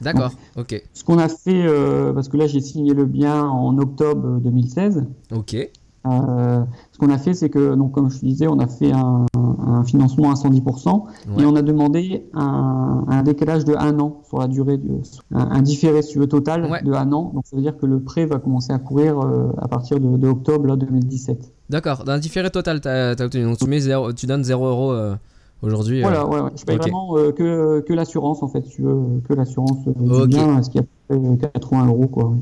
D'accord, ok. Ce qu'on a fait, euh, parce que là, j'ai signé le bien en octobre 2016. Ok, Euh, qu'on a fait, c'est que, donc, comme je disais, on a fait un, un financement à 110% Ouais. et on a demandé un, un décalage de un an sur la durée, du, un, un différé, si tu veux, total Ouais. de un an. Donc, ça veut dire que le prêt va commencer à courir euh, à partir de, de octobre là, 2017. d'accord. D'un différé total, tu as, obtenu. Donc tu, mets zéro- tu donnes 0 euros euh, aujourd'hui. euh. Voilà, ouais, ouais. je paye vraiment euh, que, que l'assurance, en fait, si tu veux, que l'assurance euh, du Ok. bien, ce qui a à peu près 80 euros, quoi.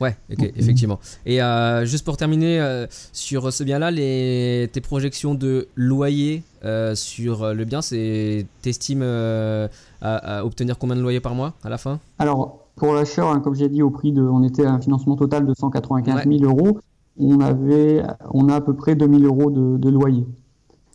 Ouais, ok, Donc, effectivement. Et euh, juste pour terminer euh, sur ce bien-là, les, tes projections de loyer euh, sur le bien, c'est t'estimes à, à obtenir combien de loyer par mois à la fin? Alors, pour l'achat, hein, comme j'ai dit, au prix de, on était à un financement total de 195 000 euros. On avait, on a à peu près 2000 euros de, de loyer.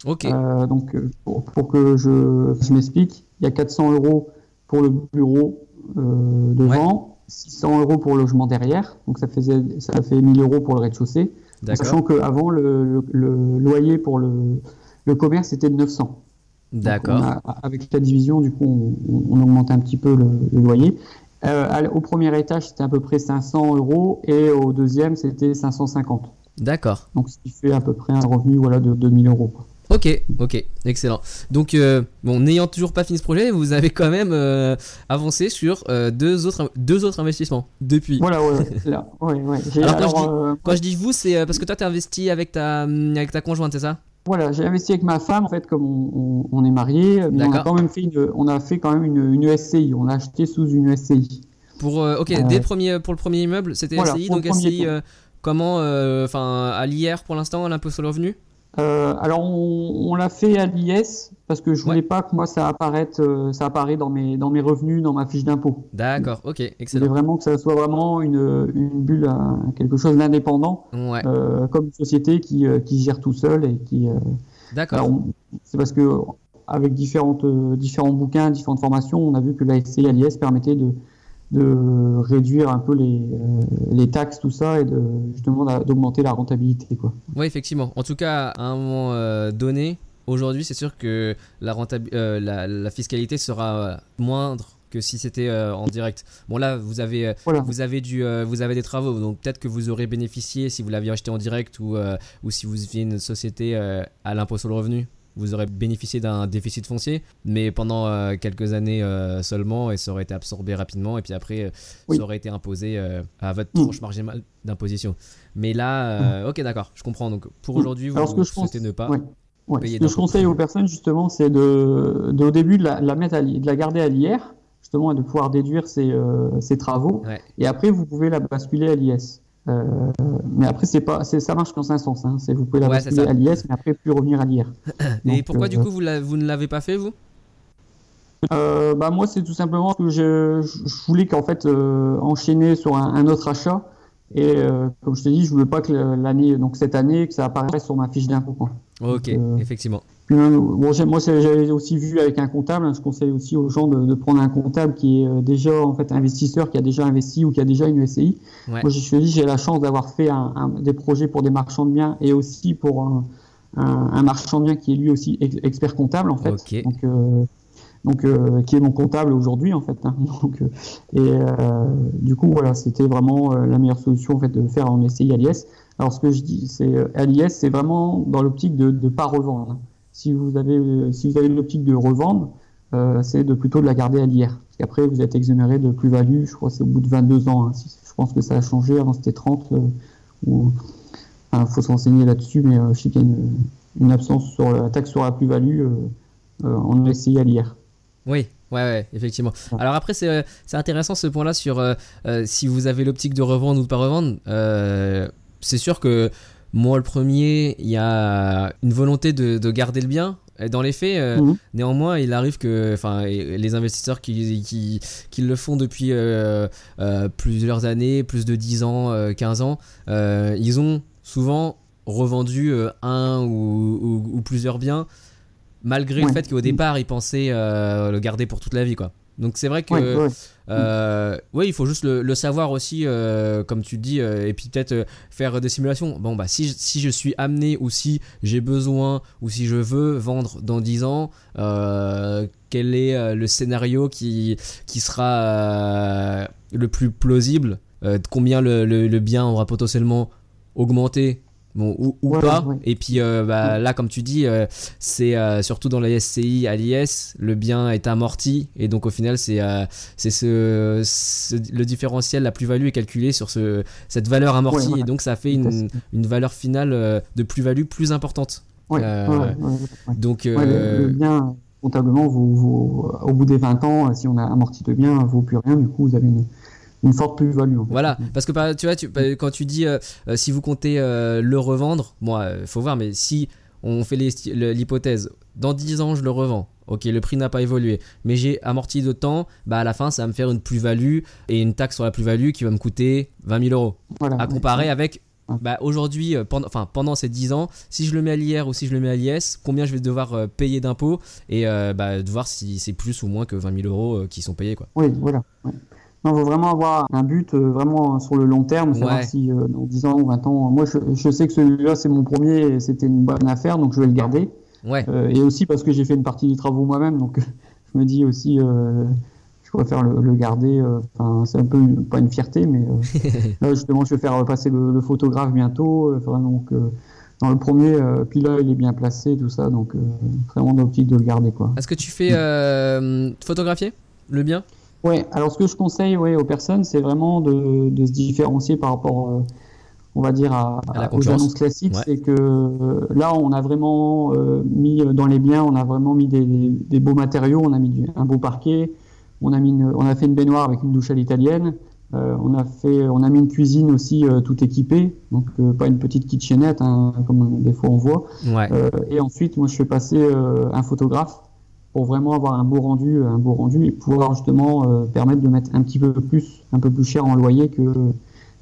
Ok, donc, pour, pour que je, je m'explique, il y a 400 euros pour le bureau devant, 600 euros pour le logement derrière. Donc, ça faisait, ça fait 1000 euros pour le rez-de-chaussée. Sachant qu'avant, le, le, le loyer pour le, le commerce était de 900. Donc, D'accord. avec la division, du coup, on, on- augmente un petit peu le, le loyer. Euh, au premier étage, c'était à peu près 500 euros et au deuxième, c'était 550. D'accord. Donc, ce qui fait à peu près un revenu voilà, de 2000 euros. quoi. Ok, ok, excellent. Donc, euh, bon, n'ayant toujours pas fini ce projet, vous avez quand même euh, avancé sur euh, deux, autres, deux autres investissements depuis. Voilà, ouais, là, ouais, Alors, quand je dis- Quand je dis vous, c'est parce que toi, tu investi avec ta, hum, avec ta conjointe, c'est ça? Voilà, j'ai investi avec ma femme, en fait, comme on, on- on est mariés, mais on a quand même fait une, on a fait quand même une, une SCI. On a acheté sous une SCI. Pour, ok, dès le premier, pour le premier immeuble, c'était voilà, SCI, donc SCI, comment, enfin, à l'IR pour l'instant, à l'impôt sur le revenu? Euh, alors on, on l'a fait à l'IS parce que je voulais Ouais. pas que moi ça apparaisse, euh, ça apparaît dans mes dans mes revenus, dans ma fiche d'impôt. D'accord, ok, Je voulais excellent. vraiment que ça soit vraiment une, une bulle, à quelque chose d'indépendant, Ouais, euh, comme une société qui, qui gère tout seul et qui. d'accord. c'est parce que avec différentes différents bouquins, différentes formations, on a vu que la SCI à l'IS permettait de de réduire un peu les, euh, les taxes, tout ça, et de justement d'a- d'augmenter la rentabilité. Quoi. Oui, effectivement. En tout cas, à un moment euh, donné, aujourd'hui, c'est sûr que la, rentab- euh, la, la fiscalité sera moindre que si c'était euh, en direct. Bon là, vous avez, Voilà. vous avez du, euh, vous avez des travaux, donc peut-être que vous aurez bénéficié si vous l'aviez acheté en direct ou, ou si vous aviez une société à l'impôt sur le revenu. Vous aurez bénéficié d'un déficit foncier, mais pendant euh, quelques années euh, seulement, et ça aurait été absorbé rapidement, et puis après, euh, Oui. ça aurait été imposé à votre Mm. tranche marginale d'imposition. Mais là, euh, ok, d'accord, je comprends. Donc pour Mm. aujourd'hui, vous, Alors, souhaitez pense- ne pas. ouais. Ouais, payer ce que je conseille aux personnes justement, c'est de, de au début de la, de la mettre à de la garder à l'IR, justement, et de pouvoir déduire ses, ses travaux. Ouais. Et après, vous pouvez la basculer à l'IS. Euh, mais après, c'est pas, ça marche dans un sens. Hein. Vous pouvez la ouais, basculer à l'IS, mais après plus revenir à l'IR. Et pourquoi du coup vous, vous ne l'avez pas fait vous? Euh, bah moi c'est tout simplement que je, je voulais qu'en fait euh, enchaîner sur un, un, autre achat et euh, comme je te dis je voulais pas que l'année donc cette année que ça apparaisse sur ma fiche d'impôt Ok effectivement. Bon, moi j'avais aussi vu avec un comptable hein, je conseille aussi aux gens de, de, prendre un comptable qui est déjà en fait investisseur qui a déjà investi ou qui a déjà une SCI. Ouais. Moi je suis dit j'ai la chance d'avoir fait un, un, des projets pour des marchands de biens et aussi pour un, un marchand de biens qui est lui aussi expert comptable en fait. Okay. Donc donc euh, qui est mon comptable aujourd'hui en fait. Hein. Donc, euh, et euh, du coup voilà, c'était vraiment la meilleure solution en fait de faire en SCI à l'IS. Alors ce que je dis, c'est à l'IS, c'est vraiment dans l'optique de ne pas revendre. Si vous avez si vous avez l'optique de revendre, c'est de plutôt de la garder à l'IR. Parce qu'après vous êtes exonéré de plus-value. Je crois c'est au bout de 22 ans. Hein. Je pense que ça a changé. Avant c'était 30. Il faut se renseigner là-dessus, mais je sais qu'il y a une, une, absence sur la taxe sur la plus-value en SCI à l'IR. Oui, ouais, ouais, effectivement. Alors après, c'est intéressant ce point-là sur euh, euh, si vous avez l'optique de revendre ou de pas revendre. Euh, c'est sûr que moi, le premier, il y a une volonté de, de garder le bien. Dans les faits, euh, Mhm. néanmoins, il arrive que enfin, les investisseurs qui, qui, qui le font depuis euh, euh, plusieurs années, plus de 10 ans, euh, 15 ans, ils ont souvent revendu un ou, ou- ou plusieurs biens, malgré le fait qu'au départ, ils pensaient le garder pour toute la vie. Quoi. Donc c'est vrai que ouais. euh, oui, il faut juste le, le savoir aussi, euh, comme tu dis, euh, et puis peut-être faire des simulations. Bon, bah, si, je- si je suis amené ou si j'ai besoin ou si je veux vendre dans 10 ans, quel est le scénario qui, qui sera le plus plausible? Combien le, le- le bien aura potentiellement augmenté? Bon, ou, ou Ouais, pas. ouais. Et puis euh, bah, là, comme tu dis, euh, c'est euh, surtout dans la SCI à l'IS, le bien est amorti et donc au final, c'est ce, ce- le différentiel, la plus-value est calculée sur ce, cette valeur amortie Ouais, voilà. et donc ça fait une, une valeur finale de plus-value plus importante. Donc, le, le bien, comptablement, vous, vous- au bout des 20 ans, si on a amorti le bien, vaut plus rien. Du coup, vous avez une, une forte plus-value. en fait. Voilà, parce que tu vois, tu, bah, quand tu dis euh, euh, si vous comptez euh, le revendre, moi, euh, faut voir, mais si on fait l'hypothèse, dans 10 ans, je le revends. Ok, le prix n'a pas évolué, mais j'ai amorti de temps, bah à la fin, ça va me faire une plus-value et une taxe sur la plus-value qui va me coûter 20 000 euros. Voilà, À comparer avec bah, aujourd'hui, pendant, enfin, pendant ces 10 ans, si je le mets à l'IR ou si je le mets à l'IS, combien je vais devoir euh, payer d'impôts et euh, bah, de voir si c'est plus ou moins que 20 000 euros euh, qui sont payés. Quoi. Oui, voilà. ouais. Non, faut vraiment avoir un but euh, vraiment sur le long terme, savoir Ouais. si euh, dans 10 ans ou 20 ans. Moi, je, je sais que celui-là, c'est mon premier et c'était une bonne affaire, donc je vais le garder. Ouais, Euh, et aussi parce que j'ai fait une partie des travaux moi-même, donc je me dis aussi, euh, je préfère le, le garder. euh, Enfin, c'est un peu une- pas une fierté, mais euh, là justement, je vais faire passer le, le photographe bientôt. euh, donc dans le premier, euh, puis là, il est bien placé, tout ça, donc euh, vraiment dans l'optique de le garder, quoi. Est-ce que tu fais euh, photographier le bien? Ouais, alors ce que je conseille ouais, aux personnes, c'est vraiment de, de se différencier par rapport, euh, on va dire, à, À la aux annonces classiques. Ouais. C'est que euh, là, on a vraiment euh, mis euh, dans les biens, on a vraiment mis des, des beaux matériaux, on a mis du- un beau parquet, on a, mis une- on a fait une baignoire avec une douche à l'italienne, euh, on, a fait, on a mis une cuisine aussi euh, tout équipée, donc euh, pas une petite kitchenette, hein, comme des fois on voit. Ouais. Euh, et ensuite, moi, je fais passer euh, un photographe pour vraiment avoir un beau rendu, un beau rendu et pouvoir justement euh, permettre de mettre un petit peu plus, un peu plus cher en loyer que,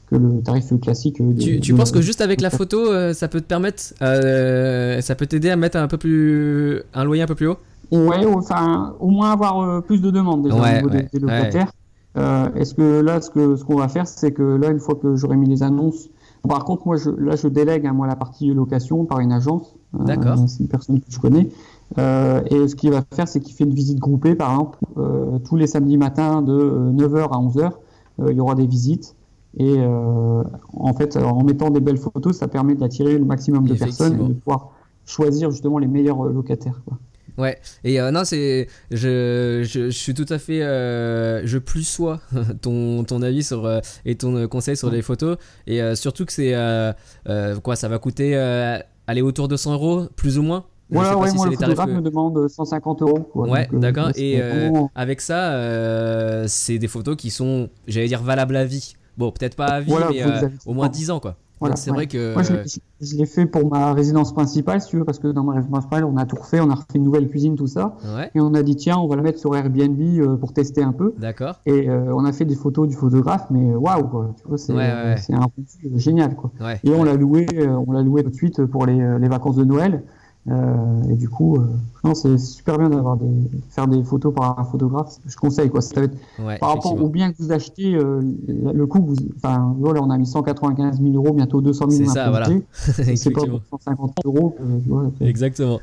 que le tarif classique. euh, de- Tu, tu de- penses que juste avec la photo, euh, ça peut te permettre, euh, ça peut t'aider à mettre un peu plus, un loyer un peu plus haut? Ouais, enfin, au moins avoir euh, plus de demandes déjà Ouais, au niveau des- ouais, des, locataires. Euh, Est-ce que là, ce que ce qu'on va faire, c'est que là, une fois que j'aurai mis les annonces, par contre, moi, je, là, je délègue hein, moi la partie location par une agence. Euh, D'accord. c'est une personne que je connais. Euh, et ce qu'il va faire, c'est qu'il fait une visite groupée, par exemple, euh, tous les samedis matins de euh, 9h à 11h, euh, il y aura des visites. Et euh, en fait, en mettant des belles photos, ça permet d'attirer le maximum de personnes et de pouvoir choisir justement les meilleurs euh, locataires. Quoi. Ouais. Et euh, non, c'est, je, je, je suis tout à fait, euh, je plus sois ton, ton avis sur euh, et ton euh, conseil sur les photos. Et euh, surtout que c'est euh, euh, quoi, ça va coûter euh, aller autour de 100 euros, plus ou moins? Voilà, ouais, si moi le photographe que- me demande 150 euros. quoi. Ouais, euh, d'accord. Et euh, avec ça, euh, c'est des photos qui sont, j'allais dire, valables à vie. Bon, peut-être pas à vie, Voilà, mais euh, au moins 10 ans, quoi. Voilà, c'est ouais. vrai que. Moi, je l'ai- je, je l'ai fait pour ma résidence principale, si tu veux, parce que dans ma résidence principale, on a tout refait, on a refait une nouvelle cuisine, tout ça. Ouais, Et on a dit, tiens, on va la mettre sur Airbnb euh, pour tester un peu. d'accord. Et euh, on a fait des photos du photographe, mais waouh, quoi. Tu vois, c'est Ouais, un rendu génial, quoi. Et on l'a loué, euh, on l'a loué tout de suite pour les, euh, les vacances de Noël. Euh, et du coup, euh, non, c'est super bien d'avoir des faire des photos par un photographe. Je conseille quoi. Ça va être- ouais, par rapport au bien que vous achetez, euh, le coût, vous, enfin voilà, on a mis 195 000 euros, bientôt 200 000 C'est ça, voilà. C'est pas Effectivement. pour 150 euros Exactement.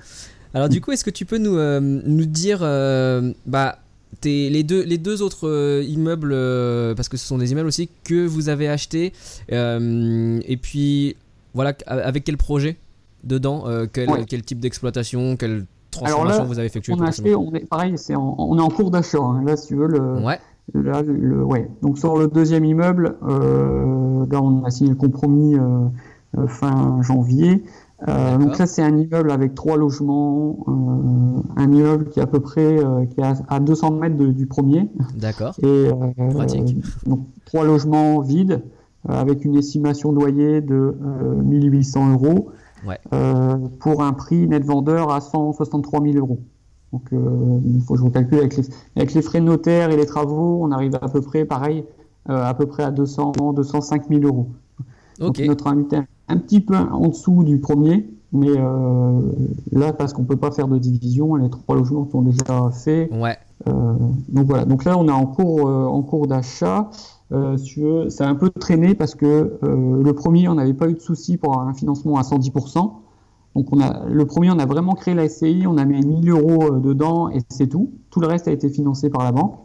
Alors du coup, est-ce que tu peux nous, euh, nous dire euh, bah, tes- les, deux, les deux autres euh, immeubles, parce que ce sont des immeubles aussi, que vous avez achetés, et puis voilà, avec quel projet? Dedans, euh, quel, Ouais. quel type d'exploitation, quelle Alors transformation là, vous avez effectué on a acheté, on est pareil, en, on est en cours d'achat. hein. Là, si tu veux, le, Ouais, Là, le, ouais. Donc sur le deuxième immeuble, euh, là on a signé le compromis euh, fin janvier. Euh, donc là c'est un immeuble avec trois logements, un immeuble qui est à peu près qui est à, à 200 mètres de- du premier d'accord. et Pratique. donc trois logements vides avec une estimation de loyer de euh, 1800 euros Ouais. euh, pour un prix net vendeur à 163 000 euros. Donc euh, il faut que je recalcule avec les, avec les frais de notaire et les travaux, on arrive à peu près pareil, euh, à peu près à 200 205 000 euros. Donc notre invité est un petit peu en dessous du premier, mais euh, là parce qu'on peut pas faire de division, les trois logements sont déjà faits. Ouais, donc voilà. Donc là on est en cours euh, en cours d'achat. Euh, ça a un peu traîné parce que euh, le premier on n'avait pas eu de souci pour avoir un financement à 110%. Donc on a le premier on a vraiment créé la SCI, on a mis 1000 euros euh, dedans et c'est tout. Tout le reste a été financé par la banque.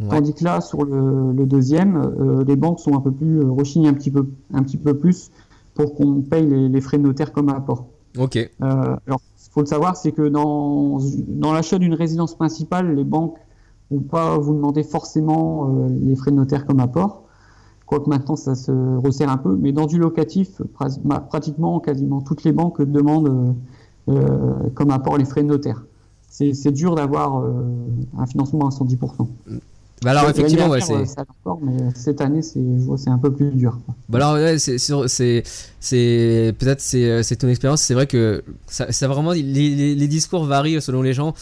ouais. Tandis que là, sur le, le deuxième, euh, les banques sont un peu plus euh, rechignent un petit peu, un petit peu plus pour qu'on paye les, les frais de notaire comme apport. Ok. Euh, alors, il faut le savoir, c'est que dans, dans l'achat d'une résidence principale, les banques vont pas vous demander forcément euh, les frais de notaire comme apport. Quoique maintenant, ça se resserre un peu. Mais dans du locatif, pratiquement, quasiment toutes les banques demandent euh, euh, comme apport les frais de notaire. C'est dur d'avoir un financement à 110%. Bah alors effectivement, ouais, c'est. cette année, c'est, un peu plus dur. Bah alors ouais, c'est c'est peut-être c'est c'est ton expérience. C'est vrai que ça, ça vraiment les, les, les discours varient selon les gens.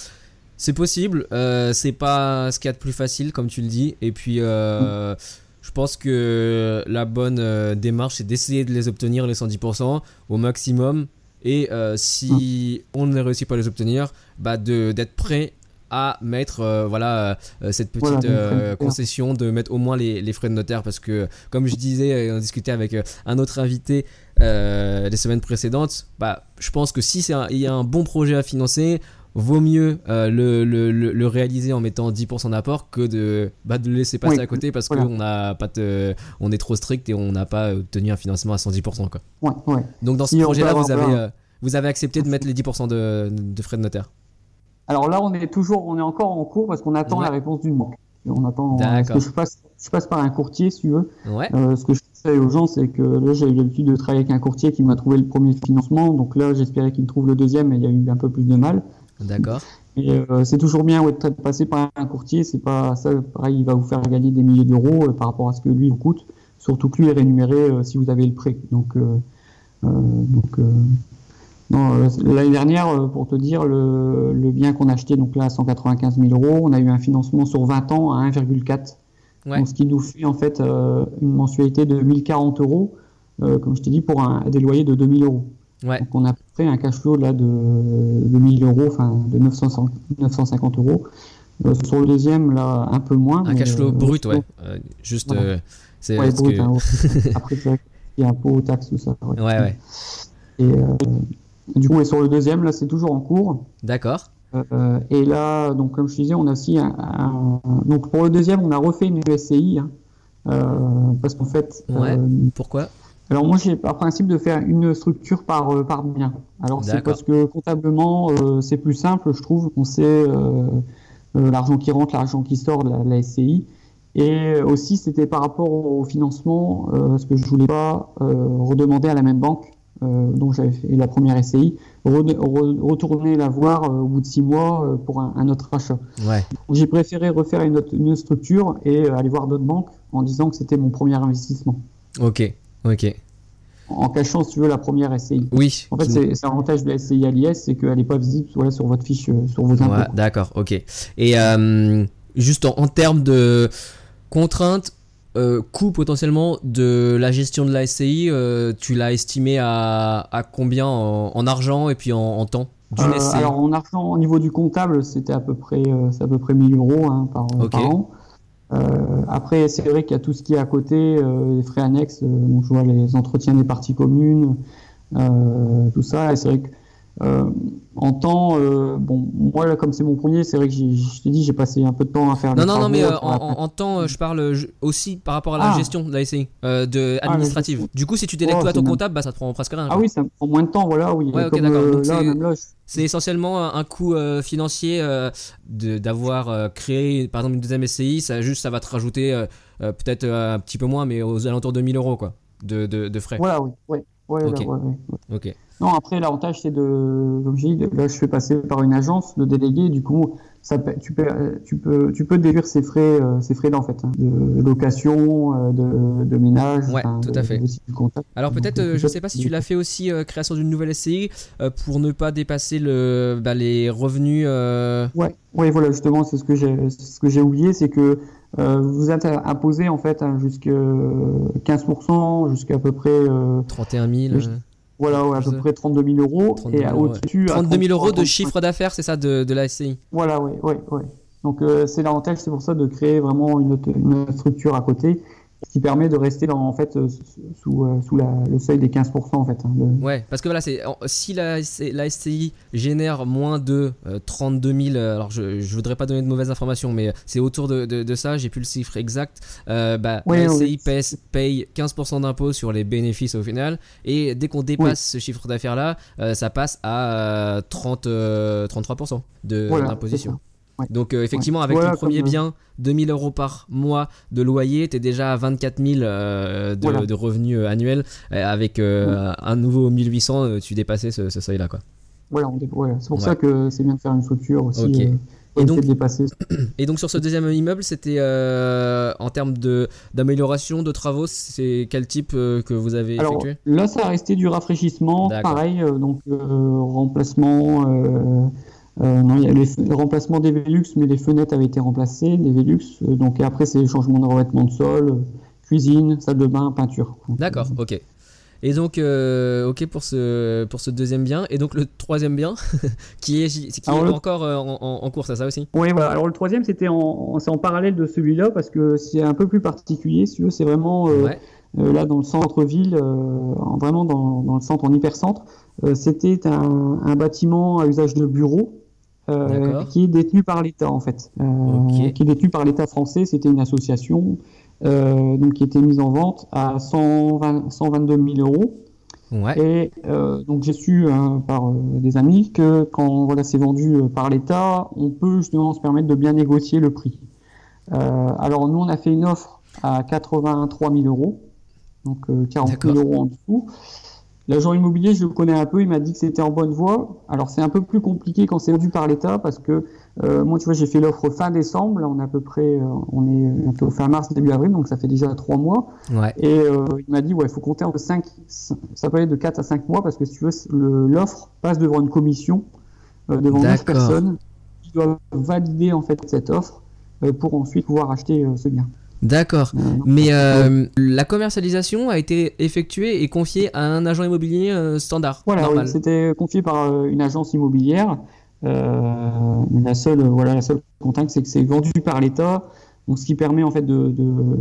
C'est possible. euh, c'est pas ce qu'il y a de plus facile comme tu le dis. Et puis euh, je pense que la bonne euh, démarche c'est d'essayer de les obtenir les 110% au maximum. Et si on ne réussit pas à les obtenir, bah d'être prêt à mettre euh, voilà euh, cette petite Voilà, euh, concession de mettre au moins les, les frais de notaire parce que comme je disais on discutait avec un autre invité les semaines précédentes bah je pense que si un- il y a un bon projet à financer vaut mieux euh, le, le, le, réaliser en mettant 10% d'apport que de, bah, de le laisser passer Oui, à côté parce voilà. qu'on a pas de, on est trop strict et on n'a pas obtenu un financement à 110% quoi. Ouais, ouais. Donc dans ce projet-là vous avez euh, vous avez accepté de mettre les 10% de, de frais de notaire. Alors là, on est toujours, on est encore en cours parce qu'on attend Ouais. la réponse d'une banque. On attend. Que je passe, je passe par un courtier, si tu veux. Euh, ce que je conseille aux gens, c'est que là, j'ai eu l'habitude de travailler avec un courtier qui m'a trouvé le premier financement. Donc là, j'espérais qu'il me trouve le deuxième, mais il y a eu un peu plus de mal. D'accord. Et euh, c'est toujours bien ouais, de passer par un courtier. C'est pas ça, pareil, il va vous faire gagner des milliers d'euros euh, par rapport à ce que lui vous coûte. Surtout que lui est rémunéré euh, si vous avez le prêt. Donc, l'année dernière, pour te dire, le, le bien qu'on a acheté donc là à 195 000 euros, on a eu un financement sur 20 ans à 1,4. Ouais. Donc, ce qui nous fait en fait une mensualité de 1040 euros, comme je t'ai dit, pour un, des loyers de 2000 euros. Ouais. Donc on a un cash flow là de, de 1000 euros, enfin de 900 950 euros. Euh, sur le deuxième, là, un peu moins. Un mais, cash flow euh, brut, ouais. Euh, juste, Voilà. c'est Ouais, brut, que- hein, ouais. Après, qu'il y a impôts, taxes, tout ça. ouais. Ouais, ouais. Et du coup, et sur le deuxième, là, c'est toujours en cours. D'accord. Euh, et là, donc comme je disais, on a aussi un, un- donc pour le deuxième, on a refait une SCI hein, euh, parce qu'en fait, Ouais. euh, Pourquoi? Alors moi j'ai par principe de faire une structure par euh, par bien. Alors c'est parce que comptablement euh, c'est plus simple, je trouve. On sait euh, euh, l'argent qui rentre, l'argent qui sort de la, la SCI. Et aussi c'était par rapport au financement, euh, parce que je voulais pas euh, redemander à la même banque euh, dont j'avais fait la première SCI, retourner la voir au bout de six mois euh, pour un, autre achat. Ouais. J'ai préféré refaire une autre, une structure et aller voir d'autres banques en disant que c'était mon premier investissement. Ok, ok. En cachant, si tu veux, la première SCI. Oui. En fait, c'est l'avantage de la SCI à l'IS, c'est qu'elle n'est pas visible voilà, sur votre fiche, sur vos impôts. Ouais, D'accord, ok. Et juste en termes de contraintes, euh, coût potentiellement de la gestion de la SCI, euh, tu l'as estimé à, combien en, argent et puis en, temps d'une euh, Alors en argent, au niveau du comptable, c'était à peu près, c'est à peu près 1000 euros hein, par, an. Après, c'est vrai qu'il y a tout ce qui est à côté, les frais annexes, donc je vois les entretiens des parties communes, tout ça. Et c'est vrai que euh, en temps, euh, bon, moi là, comme c'est mon premier, c'est vrai que je t'ai dit, j'ai passé un peu de temps à faire. Non, non, non, mais euh, en, temps, je parle aussi par rapport à la ah. gestion de la SCI, de ah, administrative. du coup, si tu délègues oh, toi ton comptable, bah, ça te prend presque rien. Ah oui, ça prend moins de temps, voilà, oui. Ouais, d'accord. c'est essentiellement un coût financier d'avoir créé, par exemple, une deuxième SCI. Ça juste, ça va te rajouter peut-être un petit peu moins, mais aux alentours de 1000 euros, quoi, de, de, frais. Voilà, oui, ouais, ouais, ok. Non, après, l'avantage, c'est de, comme je dis, là, je fais passer par une agence de délégué, du coup, ça, tu, peux, tu, peux, tu peux déduire ces frais, euh, ces frais là, en fait, hein, de location, euh, de, de, ménage. Ouais, tout à fait. Alors, peut-être, euh, je ne sais pas si tu l'as fait aussi, création d'une nouvelle SCI, pour ne pas dépasser le, bah, les revenus. Ouais, ouais, voilà, justement, c'est ce que j'ai, ce que j'ai oublié, c'est que vous êtes imposé, en fait, hein, jusqu'à 15%, jusqu'à à peu près. 31 000. Voilà, à peu près 32 000 euros. 32 et au-dessus. 32 000 euros de chiffre d'affaires, c'est ça, de, de la SCI Voilà, oui, oui, oui. Donc euh, c'est l'avantage, c'est pour ça de créer vraiment une, une structure à côté ce qui permet de rester dans, en fait, euh, sous, euh, sous la, le seuil des 15% en fait. Hein, Ouais, parce que voilà, c'est si la, la SCI génère moins de 32 000, alors je, je voudrais pas donner de mauvaises informations, mais c'est autour de, de, ça, j'ai plus le chiffre exact. bah, la SCI paye, 15% d'impôt sur les bénéfices au final, et dès qu'on dépasse ce chiffre d'affaires là, ça passe à 30, 33% d'imposition. Donc euh, effectivement, avec ton premier bien, 2000 euros par mois de loyer, tu es déjà à 24 000 euh, de, revenus euh, annuels. avec un nouveau 1800, tu dépassais ce, seuil-là. Quoi. Voilà, c'est pour ça que c'est bien de faire une structure aussi. Et donc, et donc sur ce deuxième immeuble, c'était en termes d'amélioration, de, travaux, c'est quel type que vous avez Alors, effectué? Là, ça a resté du rafraîchissement, pareil, donc remplacement euh, non, il y a le remplacement des Velux, mais les fenêtres avaient été remplacées, les Velux. Euh, donc après, c'est les changements de revêtement de sol, euh, cuisine, salle de bain, peinture. D'accord, ok. Et donc, ok pour ce, pour ce deuxième bien. Et donc le troisième bien, qui est, qui est encore en, en, cours, ça, ça aussi? Oui, voilà. Alors le troisième, c'était en, en parallèle de celui-là, parce que c'est un peu plus particulier, si. C'est vraiment là dans le centre-ville, vraiment dans, dans, le centre, en hypercentre. c'était un, un, bâtiment à usage de bureau. Euh, qui est détenu par l'État en fait, euh, qui est détenu par l'État français. C'était une association euh, donc qui était mise en vente à 120, 122 000 euros. Ouais. Et donc j'ai su hein, par des amis que quand voilà c'est vendu par l'État, on peut justement se permettre de bien négocier le prix. alors nous on a fait une offre à 83 000 euros, donc 40 000 euros en dessous. L'agent immobilier, je le connais un peu, il m'a dit que c'était en bonne voie. Alors c'est un peu plus compliqué quand c'est vendu par l'État parce que euh, moi, tu vois, j'ai fait l'offre fin décembre. Là, on est à peu près, euh, on est bientôt fin mars, début avril, donc ça fait déjà trois mois. Ouais. Et euh, il m'a dit, ouais, il faut compter entre 5, ça peut aller de 4 à 5 mois parce que si tu veux, l'offre passe devant une commission, devant 9 personnes qui doivent valider en fait cette offre pour ensuite pouvoir acheter ce bien. D'accord. Mais euh, la commercialisation a été effectuée et confiée à un agent immobilier euh, standard. Voilà, c'était confié par euh, une agence immobilière. la seule, voilà, la seule contrainte, c'est que c'est vendu par l'État. Donc, ce qui permet en fait de,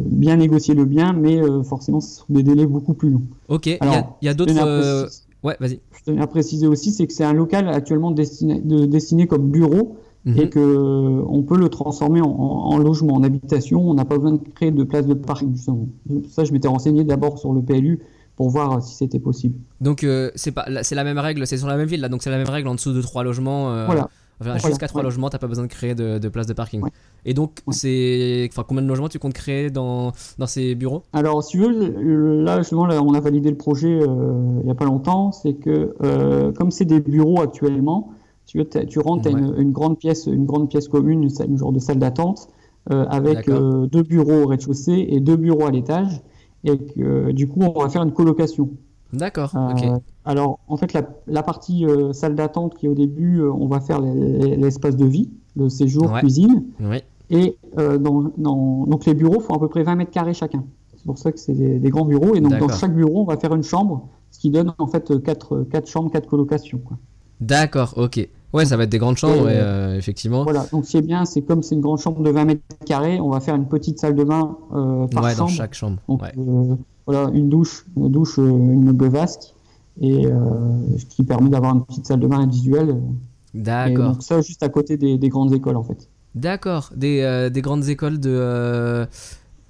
bien négocier le bien, mais forcément, ce sont des délais beaucoup plus longs. Ok. Il y a, d'autres. Ouais, vas-y. Je tenais à préciser aussi, c'est que c'est un local actuellement destiné, de, destiné comme bureau et mhm. que on peut le transformer en, logement, en habitation. On n'a pas besoin de créer de place de parking. Ça, je m'étais renseigné d'abord sur le PLU pour voir si c'était possible. Donc euh, c'est pas, c'est la même règle, c'est sur la même ville là, donc c'est la même règle en dessous de trois logements. Euh, voilà. Enfin, Voilà, jusqu'à trois ouais. logements, t'as pas besoin de créer de, de place de parking. Ouais. Et donc, Ouais. c'est. Enfin, combien de logements tu comptes créer dans, dans ces bureaux? Alors, si tu veux, là, justement, là, on a validé le projet euh, il n'y a pas longtemps. C'est que, euh, comme c'est des bureaux actuellement, tu, tu rentres, tu as Ouais. une, une grande pièce, une grande pièce commune, une, salle- une genre de salle d'attente, euh, avec euh, deux bureaux au rez-de-chaussée et deux bureaux à l'étage. Et que, euh, du coup, on va faire une colocation. D'accord. Alors, en fait, la, la partie salle d'attente qui est au début, on va faire les- l'espace de vie, le séjour, Ouais. cuisine. Et dans, dans- donc les bureaux font à peu près 20 mètres carrés chacun. C'est pour ça que c'est des, des grands bureaux. Et donc dans chaque bureau, on va faire une chambre, ce qui donne en fait 4, quatre chambres, 4 colocations. Quoi. D'accord, ok. Ouais, ça va être des grandes chambres, Euh, et, euh, effectivement. Voilà, donc ce qui est bien, c'est comme c'est une grande chambre de 20 mètres carrés, on va faire une petite salle de bain euh, par ouais, dans chambre. chaque chambre. Donc ouais. euh, voilà, une douche, une douche, une meuble vasque, et ce qui permet d'avoir une petite salle de bain individuelle. D'accord. donc ça juste à côté des, des grandes écoles en fait. D'accord. Des, des grandes écoles de.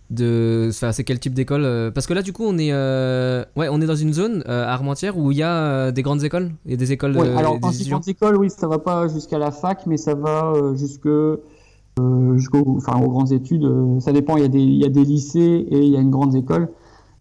De enfin, c'est quel type d'école euh, Parce que là, du coup, on est, euh, ouais, on est dans une zone euh, à Armentières où il y a euh, des grandes écoles et des écoles. Ouais, alors des étudiants. grandes écoles, oui, ça va pas jusqu'à la fac, mais ça va jusque jusqu'aux enfin, aux grandes études. ça dépend. Il y a des il y a des lycées et il y a une grande école.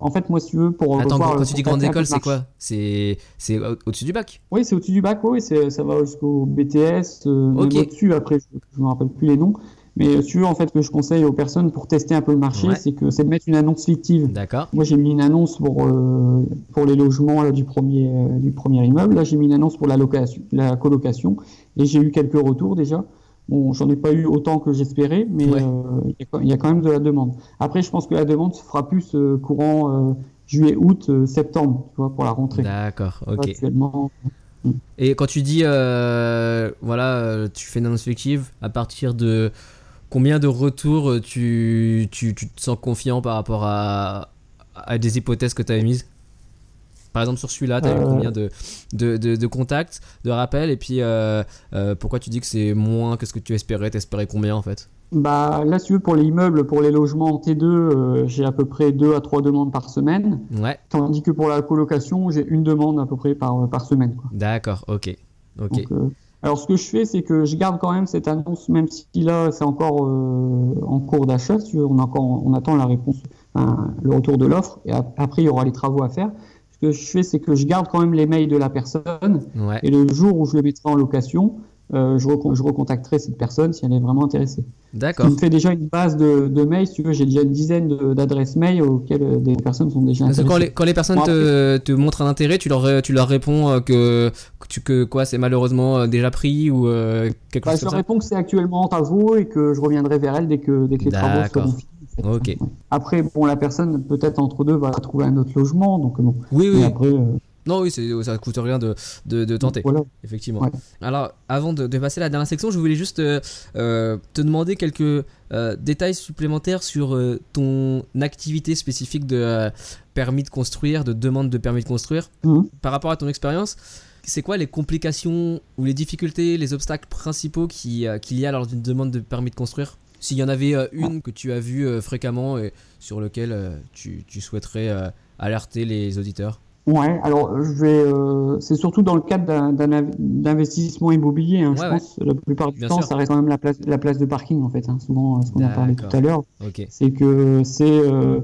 En fait, moi, si tu veux, pour Attends, quand tu dis grande école, le c'est quoi? C'est c'est au- au-dessus du bac? Oui, c'est au-dessus du bac. Oui, ça va jusqu'au BTS, au-dessus. Après, je, je me rappelle plus les noms. Mais euh, si tu veux, en fait, que je conseille aux personnes pour tester un peu le marché, Ouais. c'est que c'est de mettre une annonce fictive. D'accord. Moi, j'ai mis une annonce pour, euh, pour les logements là, du, premier, euh, du premier immeuble. Là, j'ai mis une annonce pour la, location, la colocation. Et j'ai eu quelques retours déjà. Bon, j'en ai pas eu autant que j'espérais, mais Ouais. euh, il y a quand- il y, a quand même de la demande. Après, je pense que la demande se fera plus euh, courant euh, juillet, août, euh, septembre, tu vois, pour la rentrée. D'accord, ok. Actuellement, Et quand tu dis, euh, voilà, euh, tu fais une annonce fictive, à partir de combien de retours euh, tu, tu, tu te sens confiant par rapport à, à des hypothèses que tu avais mises Par exemple, sur celui-là, tu as eu Euh. combien de, de, de, de contacts, de rappels? Et puis, euh, euh, pourquoi tu dis que c'est moins que ce que tu espérais? T'espérais combien en fait? Bah, là, si tu veux, pour les immeubles, pour les logements en T2, euh, j'ai à peu près 2 à 3 demandes par semaine. Ouais, Tandis que pour la colocation, j'ai une demande à peu près par, par semaine. D'accord, ok. Ok, Donc, alors ce que je fais, c'est que je garde quand même cette annonce, même si là c'est encore euh, en cours d'achat. Si on, a encore, on attend la réponse, enfin, le retour de l'offre, et ap- après il y aura les travaux à faire. Ce que je fais, c'est que je garde quand même les mails de la personne, ouais. et le jour où je le mettrai en location, euh, je, recon- je recontacterai cette personne si elle est vraiment intéressée. D'accord. Il me fait déjà une base de, de mails, si tu veux, j'ai déjà une dizaine d'adresses mails auxquelles euh, des personnes sont déjà Parce intéressées. quand les, quand les personnes Bon, te, te montrent un intérêt, tu leur, tu leur réponds euh, que, que, tu, que quoi, c'est malheureusement déjà pris ou euh, quelque Bah, chose je comme leur ça réponds que c'est actuellement en travaux et que je reviendrai vers elle dès que, dès que les travaux seront finis. Ok. Après, bon, la personne, peut-être entre deux, va trouver un autre logement. Donc, bon. Oui, oui. après, euh, Non, oui, ça coûte rien de, de, de tenter, voilà. effectivement. Ouais. Alors, avant de, de passer à la dernière section, je voulais juste euh, euh, te demander quelques euh, détails supplémentaires sur euh, ton activité spécifique de permis de construire, de demande de permis de construire. Mhm. Par rapport à ton expérience, c'est quoi les complications ou les difficultés, les obstacles principaux qui, qu'il y a lors d'une demande de permis de construire? S'il y en avait une que tu as vue fréquemment et sur lequel euh, tu, tu souhaiterais alerter les auditeurs Ouais, alors je vais. euh, c'est surtout dans le cadre d'un, d'investissement immobilier. Hein, Ouais, je ouais. pense la plupart du Bien temps, sûr. ça reste quand même la place, la place de parking en fait. Hein, souvent, euh, ce qu'on a parlé tout à l'heure, c'est que c'est euh,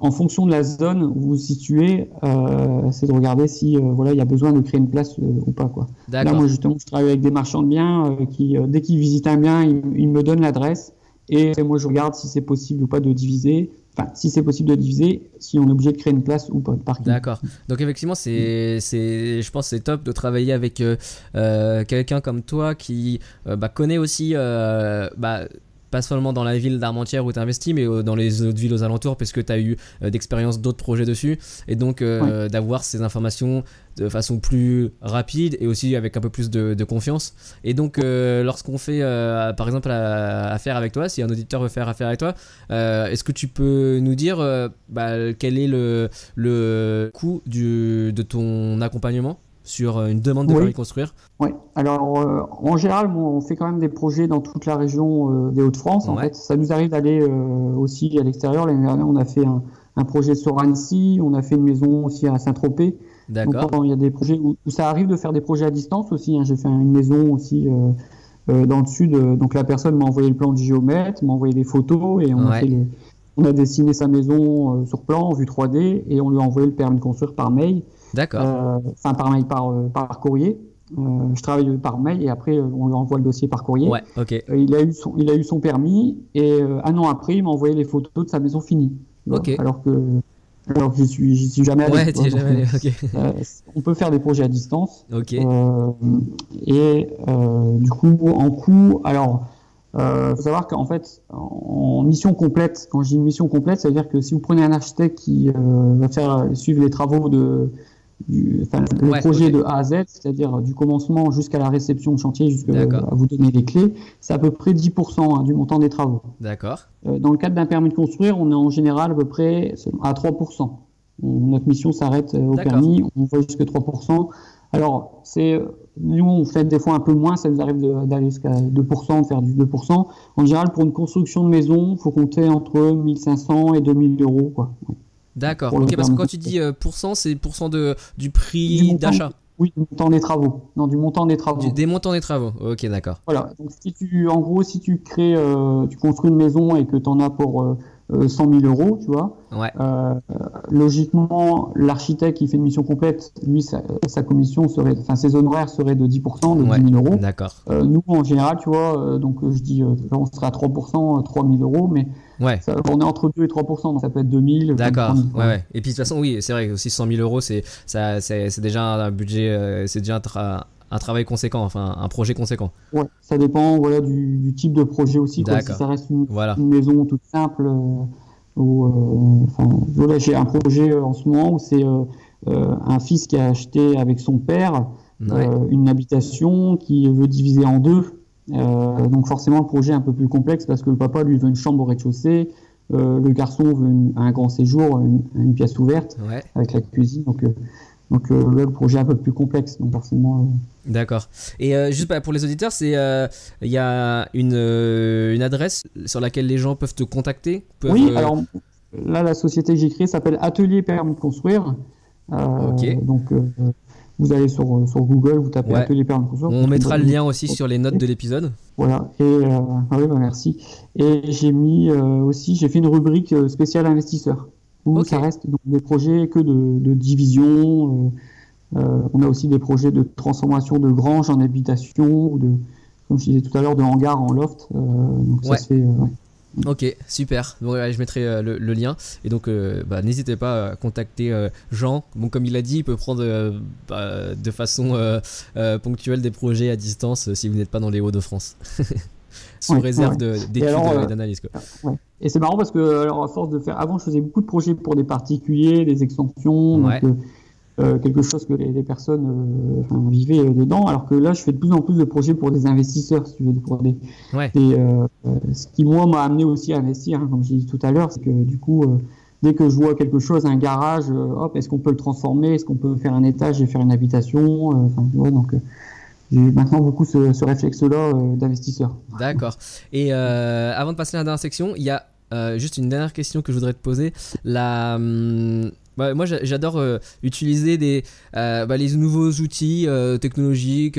en fonction de la zone où vous vous situez, euh, c'est de regarder si euh, voilà il y a besoin de créer une place euh, ou pas quoi. Là, moi, justement, je travaille avec des marchands de biens qui, dès qu'ils visitent un bien, ils, ils me donnent l'adresse et moi, je regarde si c'est possible ou pas de diviser. Enfin, si c'est possible de diviser, si on est obligé de créer une place ou pas de parking. D'accord. Donc effectivement, c'est, c'est, je pense, c'est top de travailler avec euh, euh, quelqu'un comme toi qui euh, bah, connaît aussi, bah, pas seulement dans la ville d'Armentières où tu investis, mais euh, dans les autres villes aux alentours, puisque tu as eu euh, d'expérience d'autres projets dessus, et donc euh, d'avoir ces informations de façon plus rapide et aussi avec un peu plus de, de confiance. Et donc, euh, lorsqu'on fait, euh, par exemple, affaire avec toi, si un auditeur veut faire affaire avec toi, est-ce que tu peux nous dire bah, quel est le, le coût du, de ton accompagnement? Sur euh, une demande de Oui. Ouais. Alors, euh, en général, bon, on fait quand même des projets dans toute la région euh, des Hauts-de-France. En Ouais. fait, ça nous arrive d'aller euh, aussi à l'extérieur. L'année dernière, on a fait un, un projet sur Annecy, on a fait une maison aussi à Saint-Tropez. D'accord. il y a des projets où, où ça arrive de faire des projets à distance aussi. hein. J'ai fait une maison aussi dans le sud, donc la personne m'a envoyé le plan du géomètre, m'a envoyé des photos et on, a Ouais. fait les- on a dessiné sa maison sur plan, en vue 3D, et on lui a envoyé le permis de construire par mail, D'accord. euh, enfin par mail, par, euh, par courrier. Euh, je travaille par mail et après on lui envoie le dossier par courrier. Ouais, ok. Euh, il, a eu son, il a eu son permis et euh, un an après il m'a envoyé les photos de sa maison finie. Tu vois, Ok. Alors que, alors que j'y suis, j'y suis jamais allé. Ouais, vois, jamais allé, on peut faire des projets à distance. Ok. Et du coup, en coût, alors, euh, faut savoir qu'en fait, en mission complète, quand je dis une mission complète, ça veut dire que si vous prenez un architecte qui va faire suivre les travaux de, du, enfin, le Ouais, projet de A à Z, c'est-à-dire du commencement jusqu'à la réception de chantier, jusqu'à à vous donner les clés, c'est à peu près 10% hein, du montant des travaux. D'accord. Euh, dans le cadre d'un permis de construire, on est en général à peu près à 3%. On- notre mission s'arrête euh, au permis, on va jusqu'à 3%. Alors, c'est, nous, on fait des fois un peu moins, ça nous arrive d'aller jusqu'à 2%, de faire du 2%. En général, pour une construction de maison, il faut compter entre 1500 et 2000 euros. Quoi. D'accord. Ok, parce que quand tu dis euh, pourcent, c'est pourcent de, du prix d'achat. Oui, du montant des travaux. Non, du montant des travaux. Du- Des montants des travaux. Ok, d'accord. Voilà. Donc, si tu, en gros, si tu crées, euh, tu construis une maison et que tu en as pour euh, euh, 100 000 euros, tu vois, Ouais. Euh, logiquement, l'architecte qui fait une mission complète, lui, sa, sa commission serait, enfin, ses honoraires seraient de 10%, de Ouais. 10 000 euros. D'accord. Euh, nous, en général, tu vois, euh, donc euh, je dis, euh, on serait à 3%, euh, 3 000 euros, mais Ouais. ça, on est entre 2 et 3%, donc ça peut être 2 000. D'accord. 3 000, Ouais, ouais. Et puis de toute façon, oui, c'est vrai que aussi 100 000 euros, c'est ça, c'est c'est déjà un budget, euh, c'est déjà un, tra- un travail conséquent, enfin un projet conséquent. Ouais, ça dépend voilà, du, du type de projet aussi. Quoi. Si ça reste une, Voilà. une maison toute simple, euh, ou, euh, enfin, voilà, j'ai un projet euh, en ce moment où c'est un fils qui a acheté avec son père une habitation qui veut diviser en deux. Euh, donc forcément le projet est un peu plus complexe parce que le papa lui veut une chambre au rez-de-chaussée, euh, le garçon veut une- un grand séjour, une, une pièce ouverte Ouais. avec la cuisine. Donc, euh, donc euh, là le projet est un peu plus complexe. Donc forcément. euh, D'accord. Et euh, juste bah, pour les auditeurs, c'est il y a une, une adresse sur laquelle les gens peuvent te contacter. peuvent, Oui, alors là, la société que j'ai créée s'appelle Atelier Permis de Construire. Ok. Donc, vous allez sur, sur Google, vous tapez Ouais. De Construire. on mettra le lien aussi sur les notes de l'épisode. Voilà. Et euh, ah oui, bah, merci. Et j'ai mis euh, aussi, j'ai fait une rubrique euh, spéciale investisseur où ça reste donc des projets que de, de division. euh, euh, on a aussi des projets de transformation de granges en habitation ou de, comme je disais tout à l'heure, de hangars en loft. Euh, donc Ouais. ça se fait. euh, ouais. Ok, super. Bon, ouais, je mettrai euh, le, le lien. Et donc, euh, bah, n'hésitez pas à contacter euh, Jean. Bon, comme il a dit, il peut prendre bah, de façon ponctuelle des projets à distance si vous n'êtes pas dans les Hauts-de-France. Sous Ouais, réserve ouais. de- d'études et d'analyse. quoi. Et c'est marrant parce que, alors, à force de faire, avant, je faisais beaucoup de projets pour des particuliers, des extensions, donc, euh, quelque chose que les, les personnes euh, enfin, vivaient euh, dedans, alors que là, je fais de plus en plus de projets pour des investisseurs, si tu veux, pour des, Ouais. des, ce qui, moi, m'a amené aussi à investir, hein, comme je dit tout à l'heure, c'est que, du coup, dès que je vois quelque chose, un garage, hop, est-ce qu'on peut le transformer, est-ce qu'on peut faire un étage et faire une habitation, enfin, tu vois, donc, j'ai maintenant beaucoup ce, ce réflexe-là euh, d'investisseur. D'accord. Et euh, avant de passer à la dernière section, il y a euh, juste une dernière question que je voudrais te poser. La, hum, bah, moi, j'a- j'adore euh, utiliser des, euh, bah, les nouveaux outils euh, technologiques,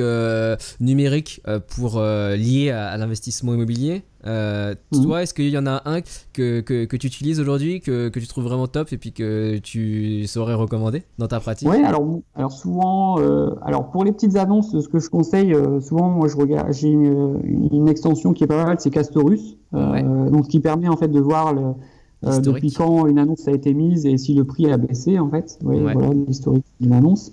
numériques pour lier à, à l'investissement immobilier. Euh, Mhm. Toi, est-ce qu'il y en a un que, que, que tu utilises aujourd'hui, que, que tu trouves vraiment top et puis que tu saurais recommander dans ta pratique? Oui, alors, alors souvent, euh, alors pour les petites annonces, ce que je conseille, euh, souvent, moi je regarde, j'ai une, une extension qui est pas mal, c'est Castorus, Ouais. donc ce qui permet en fait de voir le, euh, depuis quand une annonce a été mise et si le prix a baissé en fait, Ouais, Ouais. voilà l'historique d'une annonce.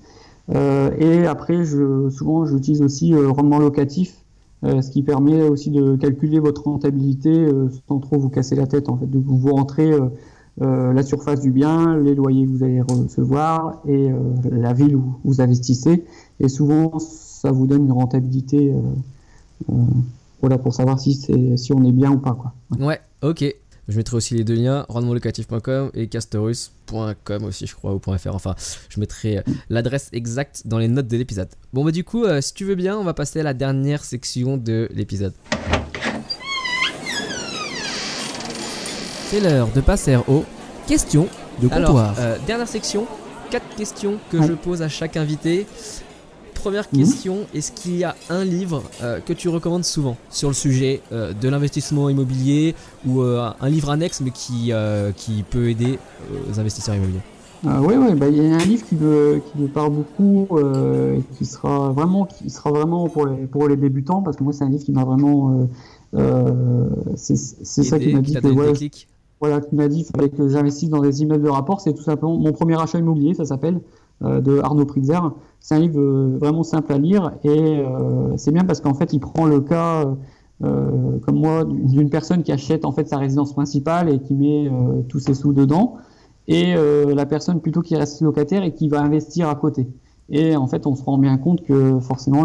Euh, et après, je, souvent, j'utilise aussi euh, rendement locatif, euh, ce qui permet aussi de calculer votre rentabilité sans trop vous casser la tête en fait, de vous rentrez la surface du bien, les loyers que vous allez recevoir et la ville où vous investissez. Et souvent, ça vous donne une rentabilité voilà, pour savoir si on est bien ou pas. Quoi. Ouais, ok. Je mettrai aussi les deux liens, rendementlocatif.com et castorus.com aussi, je crois, ou .fr. Enfin, je mettrai euh, l'adresse exacte dans les notes de l'épisode. Bon, bah, du coup, euh, si tu veux bien, on va passer à la dernière section de l'épisode. C'est l'heure de passer aux questions de Alors, comptoir. euh, dernière section, quatre questions que je pose à chaque invité. Première Mhm. question, est-ce qu'il y a un livre euh, que tu recommandes souvent sur le sujet euh, de l'investissement immobilier ou euh, un livre annexe mais qui, qui peut aider aux investisseurs immobiliers? Euh, oui, oui, bah, il y a un livre qui me, qui me parle beaucoup, et qui sera vraiment, qui sera vraiment pour les, pour les débutants, parce que moi, c'est un livre qui m'a vraiment, c'est ça qui m'a dit ouais, déclic voilà, qui m'a dit qu'il fallait que j'investisse dans des immeubles de rapport. C'est tout simplement mon premier achat immobilier, ça s'appelle, de Arnaud Pritzer. C'est un livre euh, vraiment simple à lire et euh, c'est bien parce qu'en fait, il prend le cas, euh, comme moi, d'une personne qui achète en fait sa résidence principale et qui met euh, tous ses sous dedans, et euh, la personne plutôt qui reste locataire et qui va investir à côté. Et en fait, on se rend bien compte que forcément,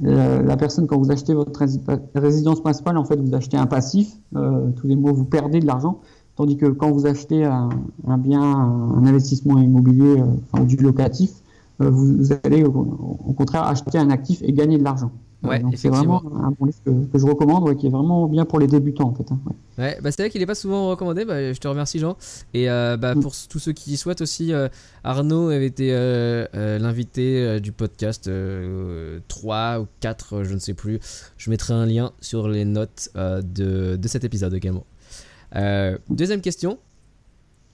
la, personne, quand vous achetez votre rési- résidence principale, en fait, vous achetez un passif. Euh, tous les mois, vous perdez de l'argent. Tandis que quand vous achetez un, un bien, un investissement immobilier, euh, enfin, du locatif, euh, vous, vous allez au, au contraire acheter un actif et gagner de l'argent. Euh, Ouais, c'est vraiment un bon livre que, que je recommande, ouais, qui est vraiment bien pour les débutants en fait. hein, ouais. Bah c'est vrai qu'il n'est pas souvent recommandé, bah, je te remercie Jean. Et bah, Mm. pour tous ceux qui y souhaitent aussi, Arnaud avait été l'invité du podcast euh, 3 ou 4, euh, je ne sais plus. Je mettrai un lien sur les notes de, de cet épisode également. Euh, deuxième question.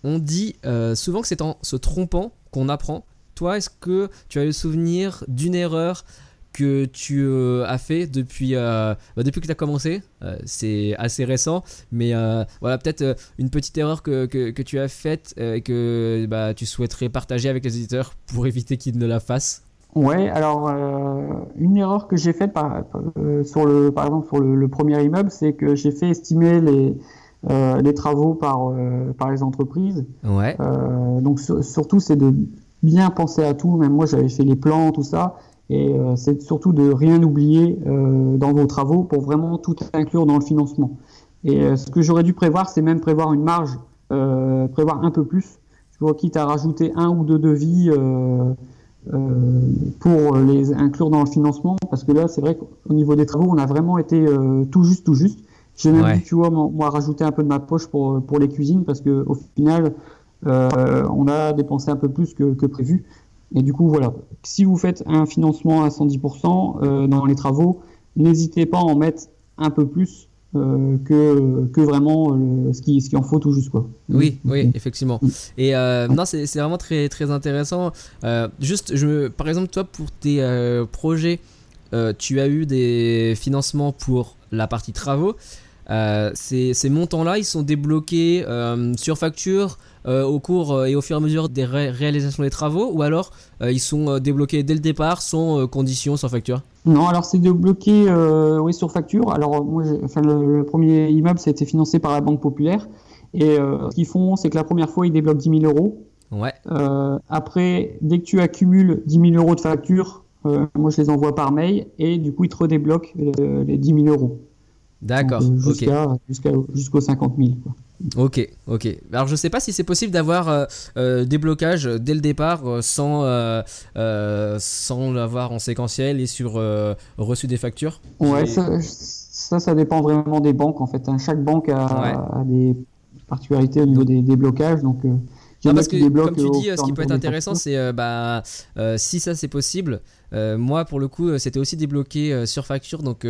On dit euh, souvent que c'est en se trompant qu'on apprend. Toi, est-ce que tu as le souvenir d'une erreur que tu euh, as fait depuis, bah, depuis que tu as commencé C'est assez récent, mais voilà, peut-être une petite erreur que, que, tu as faite et que bah, tu souhaiterais partager avec les éditeurs pour éviter qu'ils ne la fassent? Ouais, alors une erreur que j'ai faite par, sur le, par exemple sur le, premier immeuble, c'est que j'ai fait estimer les, les travaux par, euh, par les entreprises. Ouais. Euh, donc sur- surtout c'est de bien penser à tout. Même moi j'avais fait les plans, tout ça, et euh, c'est surtout de rien oublier euh, dans vos travaux pour vraiment tout inclure dans le financement. Et euh, ce que j'aurais dû prévoir, c'est même prévoir une marge, euh, prévoir un peu plus. Je vois quitte à rajouter un ou deux devis. Euh, euh, pour les inclure dans le financement parce que là c'est vrai qu'au niveau des travaux on a vraiment été euh, tout juste tout juste j'ai même Ouais. dû tu vois moi rajouter un peu de ma poche pour pour les cuisines parce que au final euh, on a dépensé un peu plus que, que prévu et du coup voilà si vous faites un financement à 110% euh, dans les travaux n'hésitez pas à en mettre un peu plus euh, que que vraiment euh, ce qui ce qui en faut tout juste quoi Oui, oui, effectivement. Mm. Et euh, non, c'est c'est vraiment très, très intéressant. Juste, je, par exemple, toi, pour tes projets, tu as eu des financements pour la partie travaux. Euh, ces, ces montants-là, ils sont débloqués euh, sur facture euh, au cours et au fur et à mesure des ré- réalisations des travaux, ou alors ils sont débloqués dès le départ sans condition, sans facture? Non, alors c'est débloqué oui, sur facture. Alors moi, enfin, le, le premier immeuble, ça a été financé par la Banque Populaire. Et ce qu'ils font, c'est que la première fois, ils débloquent 10 000 euros. Ouais. Après, dès que tu accumules 10 000 euros de facture, moi, je les envoie par mail. Et du coup, ils te redébloquent les 10 000 euros. D'accord. Jusqu'à jusqu'à- jusqu'aux 50 000. Quoi. Ok, ok. Alors je sais pas si c'est possible d'avoir euh, euh, des blocages dès le départ euh, sans, euh, sans l'avoir en séquentiel et sur euh, reçu des factures. Ouais, ça, ça, ça dépend vraiment des banques. En fait, hein. Chaque banque a, Ouais. a des particularités au niveau des, des blocages. Donc, Non, parce que comme tu dis, ce qui peut être intéressant, c'est euh, bah, euh, si ça c'est possible. euh, moi pour le coup, c'était aussi débloqué sur facture, donc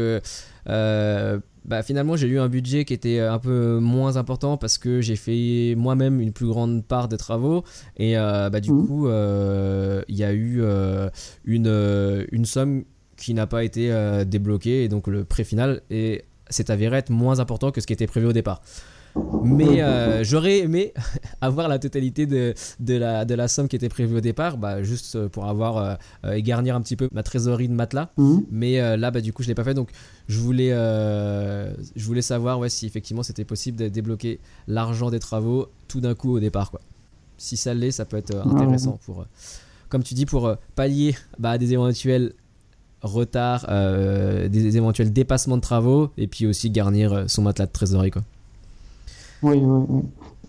bah, finalement j'ai eu un budget qui était un peu moins important parce que j'ai fait moi-même une plus grande part des travaux et euh, bah, du Mhm. coup euh, il y a eu euh, une, euh, une somme qui n'a pas été euh, débloquée et donc le prix final est s'est avéré être moins important que ce qui était prévu au départ. Mais euh, j'aurais aimé avoir la totalité de, de, la, de la somme qui était prévue au départ, bah, juste euh, pour avoir euh, et garnir un petit peu ma trésorerie de matelas. Mhm. Mais euh, là, bah, du coup, je l'ai pas fait. Donc, je voulais, je voulais savoir ouais, si effectivement c'était possible de débloquer l'argent des travaux tout d'un coup au départ. Quoi. Si ça l'est, ça peut être Ouais, intéressant pour, comme tu dis, pour pallier bah, des éventuels retards, des éventuels dépassements de travaux et puis aussi garnir son matelas de trésorerie. Quoi. Oui, oui, oui.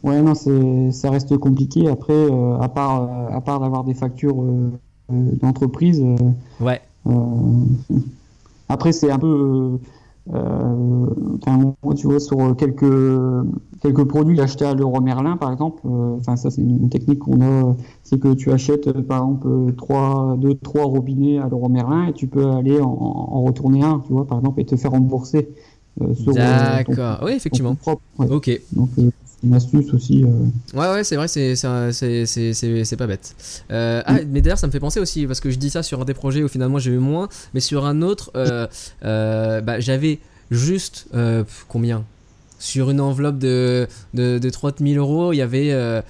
Ouais, non, c'est, ça reste compliqué. Après, euh, à part, euh, à part d'avoir des factures euh, d'entreprise, Ouais, après, c'est un peu. tu vois, sur quelques, quelques produits achetés à l'euro Merlin, par exemple, enfin, ça, c'est une, technique qu'on a, c'est que tu achètes, par exemple, 3, 2, 3 robinets à l'euro Merlin et tu peux aller en, en, retourner un, tu vois, par exemple, et te faire rembourser. Euh, D'accord, oui, effectivement. Propre, Ok. Donc, une astuce aussi. Ouais, ouais, c'est vrai, c'est, c'est, pas bête. Euh, ah, mais d'ailleurs, ça me fait penser aussi, parce que je dis ça sur un des projets où finalement j'ai eu moins, mais sur un autre, euh, euh, bah, j'avais juste combien? Sur une enveloppe de, de, de 30 000 euros, il y avait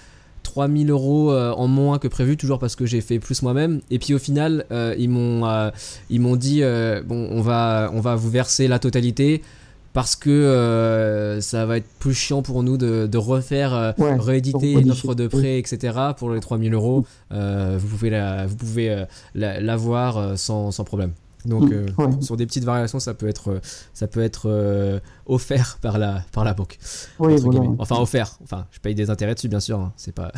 3 000 euros en moins que prévu, toujours parce que j'ai fait plus moi-même. Et puis au final, ils, m'ont, ils m'ont dit bon, on va, on va vous verser la totalité parce que euh, ça va être plus chiant pour nous de, de refaire, euh, rééditer une offre de prêt, etc. pour les 3000 euros. Euh, vous pouvez la, vous pouvez l'avoir sans, sans, problème. Donc mm, sur des petites variations, ça peut être, ça peut être offert par la, par la banque. Enfin offert. Enfin, je paye des intérêts dessus, bien sûr. Hein. C'est pas.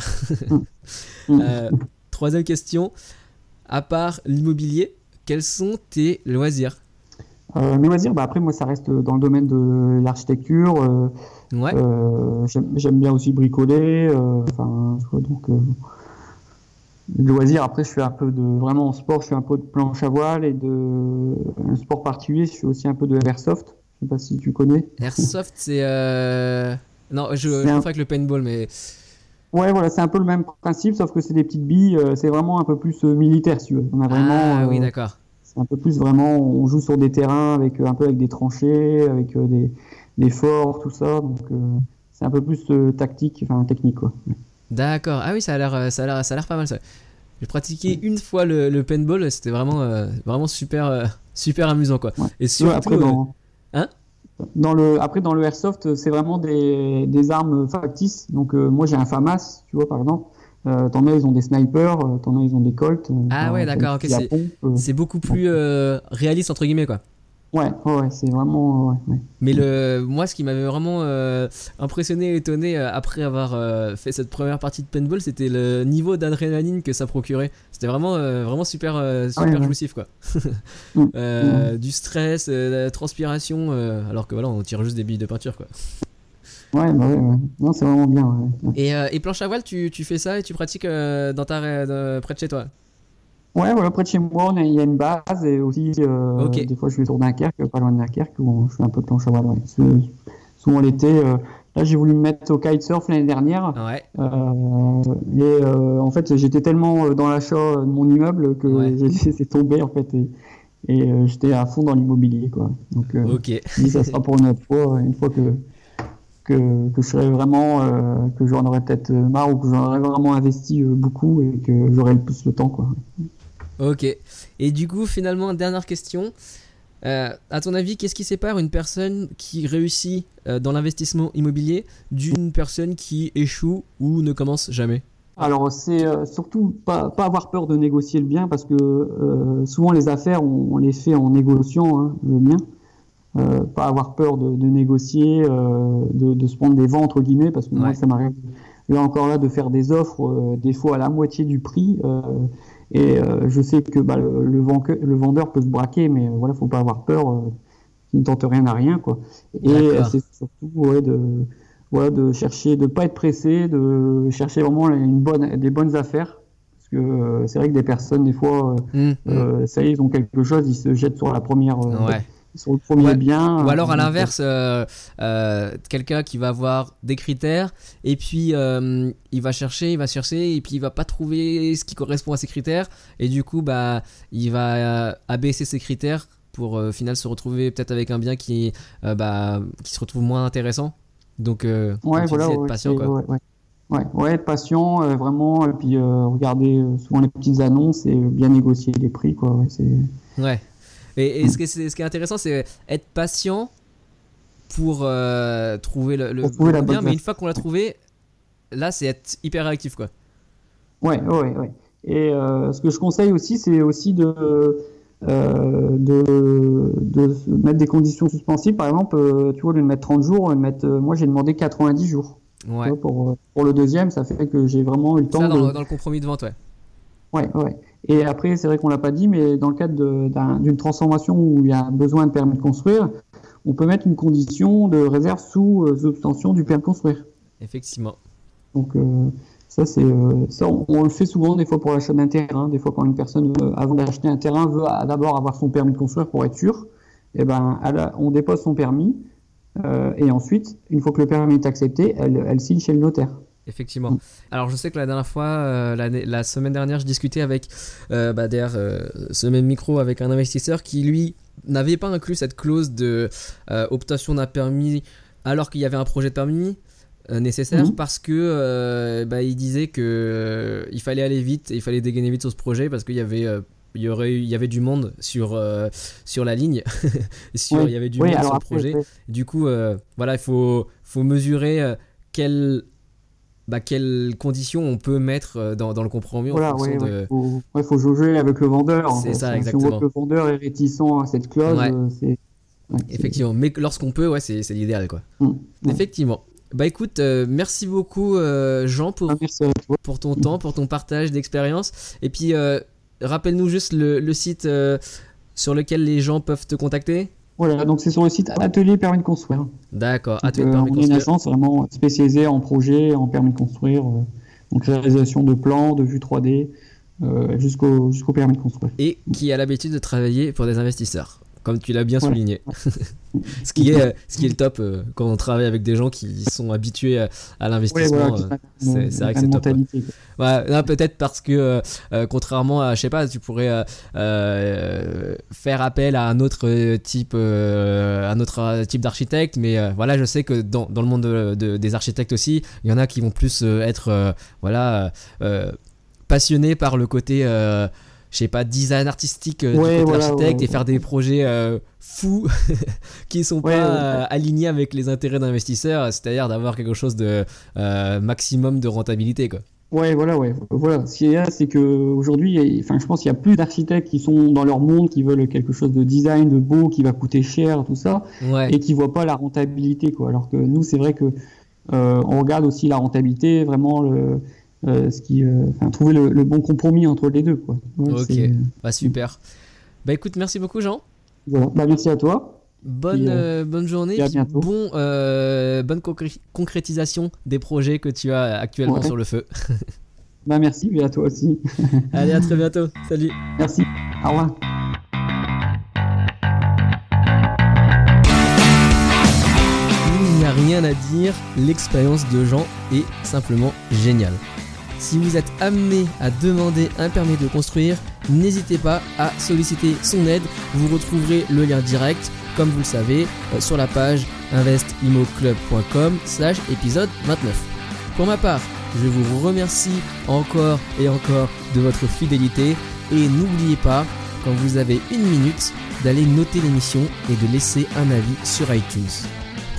Mm. troisième question. À part l'immobilier, quels sont tes loisirs? Euh, mes loisirs, bah après moi ça reste dans le domaine de l'architecture. Euh, ouais. Euh, j'aime bien aussi bricoler. Enfin, donc loisirs. Après je fais un peu de vraiment en sport, je fais un peu de planche à voile et de un sport particulier. Je fais aussi un peu de airsoft. Je sais pas si tu connais. Airsoft, c'est non, je, je un... avec le paintball, mais. Ouais, voilà, c'est un peu le même principe, sauf que c'est des petites billes. c'est vraiment un peu plus militaire, si tu veux. On a vraiment. Ah oui, d'accord un peu plus vraiment, on joue sur des terrains avec un peu avec des tranchées, avec euh, des, des forts, tout ça. Donc euh, c'est un peu plus euh, tactique, enfin technique quoi. D'accord. Ah oui, ça a l'air, ça a l'air, ça a l'air pas mal ça. J'ai pratiqué une fois le, le paintball, c'était vraiment, vraiment super, super amusant quoi. Et surtout, après dans, hein? Dans le, après dans le airsoft, c'est vraiment des, des armes factices. Donc moi j'ai un FAMAS, tu vois par exemple. Euh, t'en as, ils ont des snipers, euh, t'en as, ils ont des colts. Euh, ah ouais, d'accord, ok, c'est beaucoup plus réaliste, entre guillemets, quoi. Ouais, ouais, c'est vraiment. Ouais, Mais le, moi, ce qui m'avait vraiment impressionné et étonné après avoir fait cette première partie de paintball, c'était le niveau d'adrénaline que ça procurait. C'était vraiment, vraiment super, super jouissif, quoi. Du stress, de la transpiration, alors que voilà, on tire juste des billes de peinture, quoi. Ouais, bah ouais, ouais. Non, c'est vraiment bien. Et, euh, et, planche à voile, tu, tu, fais ça et tu pratiques euh, dans ta, près de chez toi? Ouais, voilà, près de chez moi, il y a une base et aussi euh, des fois je vais sur Dunkerque, pas loin de Dunkerque, où je fais un peu de planche à voile. Ouais. Souvent l'été, là j'ai voulu me mettre au kitesurf l'année dernière. Ouais. et en fait, j'étais tellement dans l'achat de mon immeuble que j'ai laissé tomber en fait. Et, et j'étais à fond dans l'immobilier quoi. Donc, ok. ça sera pour une autre fois, une fois que que, que je serais vraiment, euh, que j'en aurais peut-être marre ou que j'en aurais vraiment investi euh, beaucoup et que j'aurais le plus le temps. Quoi. Ok. Et du coup, finalement, dernière question. Euh, à ton avis, qu'est-ce qui sépare une personne qui réussit dans l'investissement immobilier d'une personne qui échoue ou ne commence jamais? Alors c'est surtout pas, pas, avoir peur de négocier le bien parce que souvent les affaires on, les fait en négociant hein, le bien. Euh, pas avoir peur de, de négocier, euh, de, de, se prendre des vents entre guillemets, parce que moi ça m'arrive là encore là de faire des offres euh, des fois à la moitié du prix. et je sais que bah, le, le, vendeur peut se braquer, mais voilà, faut pas avoir peur. il ne tente rien à rien, quoi. Et c'est surtout ouais, de voilà, de chercher, de pas être pressé, de chercher vraiment une bonne, des bonnes affaires. Parce que c'est vrai que des personnes, des fois, mmh, mmh. ça y est, ils ont quelque chose, ils se jettent sur la première, ouais sur le premier bien. Ou alors à l'inverse, euh, euh, quelqu'un qui va avoir des critères et puis euh, il va chercher, il va chercher et puis il va pas trouver ce qui correspond à ses critères et du coup bah il va abaisser ses critères pour au final se retrouver peut-être avec un bien qui bah qui se retrouve moins intéressant. Donc ouais, voilà, être patient quoi. Ouais, ouais. ouais, être patient, vraiment, et puis regarder souvent les petites annonces et bien négocier les prix, quoi. Ouais, c'est. Ouais. Et, ce, qui est, ce, qui est, intéressant, c'est être patient pour euh, trouver le, le, bien, mais une fois qu'on l'a trouvé, là, c'est être hyper réactif, quoi. Ouais, ouais, ouais. Et euh, ce que je conseille aussi, c'est aussi de, euh, de, de, mettre des conditions suspensives. Par exemple, tu vois, de mettre 30 jours, mettre, moi j'ai demandé 90 jours. Ouais. pour, pour le deuxième, ça fait que j'ai vraiment eu le temps. Ça, dans, de... dans le compromis de vente, ouais. Ouais, ouais. Et après, c'est vrai qu'on l'a pas dit, mais dans le cadre d'une transformation où il y a besoin de permis de construire, on peut mettre une condition de réserve sous euh, obtention du permis de construire. Effectivement. Donc euh, ça, c'est euh, ça, on, on le fait souvent des fois pour l'achat d'un terrain. Des fois, quand une personne, euh, avant d'acheter un terrain, veut d'abord avoir son permis de construire pour être sûr. Et ben, elle a- on dépose son permis et ensuite, une fois que le permis est accepté, elle, elle signe chez le notaire. Effectivement. Mm. Alors je sais que la dernière fois, euh, la semaine dernière, je discutais avec, euh, bah, derrière euh, ce même micro, avec un investisseur qui lui n'avait pas inclus cette clause de euh, obtention d'un permis alors qu'il y avait un projet de permis nécessaire Mhm. parce que bah, il disait que il fallait aller vite et il fallait dégainer vite sur ce projet parce qu'il y avait il y aurait eu- il y avait du monde sur euh, sur la ligne sur Oui. il y avait du Oui, monde sur le après, projet du coup, euh, voilà, il faut, faut mesurer euh, quelles, bah, quelles conditions on peut mettre euh, dans, dans le compromis en Voilà, ouais, de. ouais, faut, ouais, faut jauger avec le vendeur. en C'est ça, Si on exactement. voit que le vendeur est réticent à cette clause, euh, c'est. Effectivement, mais lorsqu'on peut, ouais, c'est l'idéal, quoi. Mm. Ouais. Effectivement. Bah écoute, euh, merci beaucoup euh, Jean pour, Ah, pour ton temps, pour ton partage d'expérience. Et puis, euh, rappelle-nous juste le, le site sur lequel les gens peuvent te contacter. Voilà, donc c'est sur le site Atelier Permis de Construire. D'accord, atelier euh, permis on est une construire. agence vraiment spécialisée en projet, en permis de construire, euh, donc réalisation de plans, de vues 3D, euh, jusqu'au jusqu'au permis de construire. Et qui a l'habitude de travailler pour des investisseurs, comme tu l'as bien souligné. ce, qui est, euh, ce qui est le top euh, quand on travaille avec des gens qui sont habitués à, à Ouais, l'investissement. voilà, euh, c'est- vrai que c'est top. Ouais, peut-être parce que, euh, contrairement à, je sais pas, tu pourrais faire appel à un autre type, un autre type d'architecte, mais voilà, je sais que dans, dans le monde de- de- des architectes aussi, il y en a qui vont plus être, voilà, passionnés par le côté, je sais pas, design artistique euh, du Ouais, côté voilà, architecte ouais, et faire des projets euh, fous qui sont Ouais, pas euh, alignés avec les intérêts d'investisseurs, c'est-à-dire d'avoir quelque chose de euh, maximum de rentabilité, quoi. Ouais, voilà, ouais. Voilà. Ce qu'il y a, c'est que aujourd'hui, enfin, je pense qu'il y a plus d'architectes qui sont dans leur monde, qui veulent quelque chose de design, de beau, qui va coûter cher, tout ça, et qui voient pas la rentabilité, quoi. Alors que nous, c'est vrai que euh, on regarde aussi la rentabilité, vraiment le, ce qui, euh, enfin, trouver le, le bon compromis entre les deux, quoi. Ok. c'est- Bah super. Bah écoute, merci beaucoup Jean. Voilà. Bah, merci à toi. Bonne, euh, bonne journée. et puis bon, euh, bonne concré- concrétisation des projets que tu as actuellement Ouais. sur le feu. Bah, merci, et à toi aussi. Allez, à très bientôt. Salut. merci. Au revoir. Il n'y a rien à dire, l'expérience de Jean est simplement géniale. Si vous êtes amené à demander un permis de construire, n'hésitez pas à solliciter son aide. Vous retrouverez le lien direct, comme vous le savez, euh, sur la page investimoclub.com slash épisode 29. Pour ma part, je vous remercie encore et encore de votre fidélité et n'oubliez pas, quand vous avez une minute, d'aller noter l'émission et de laisser un avis sur iTunes.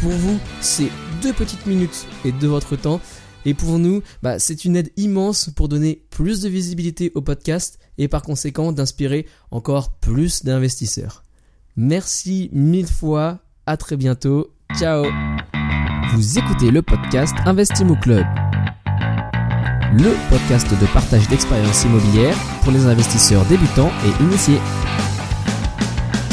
Pour vous, c'est deux petites minutes et de votre temps. Et pour nous, bah, c'est une aide immense pour donner plus de visibilité au podcast et par conséquent d'inspirer encore plus d'investisseurs. Merci mille fois, à très bientôt, ciao Vous écoutez le podcast Investimo Club. Le podcast de partage d'expériences immobilières pour les investisseurs débutants et initiés.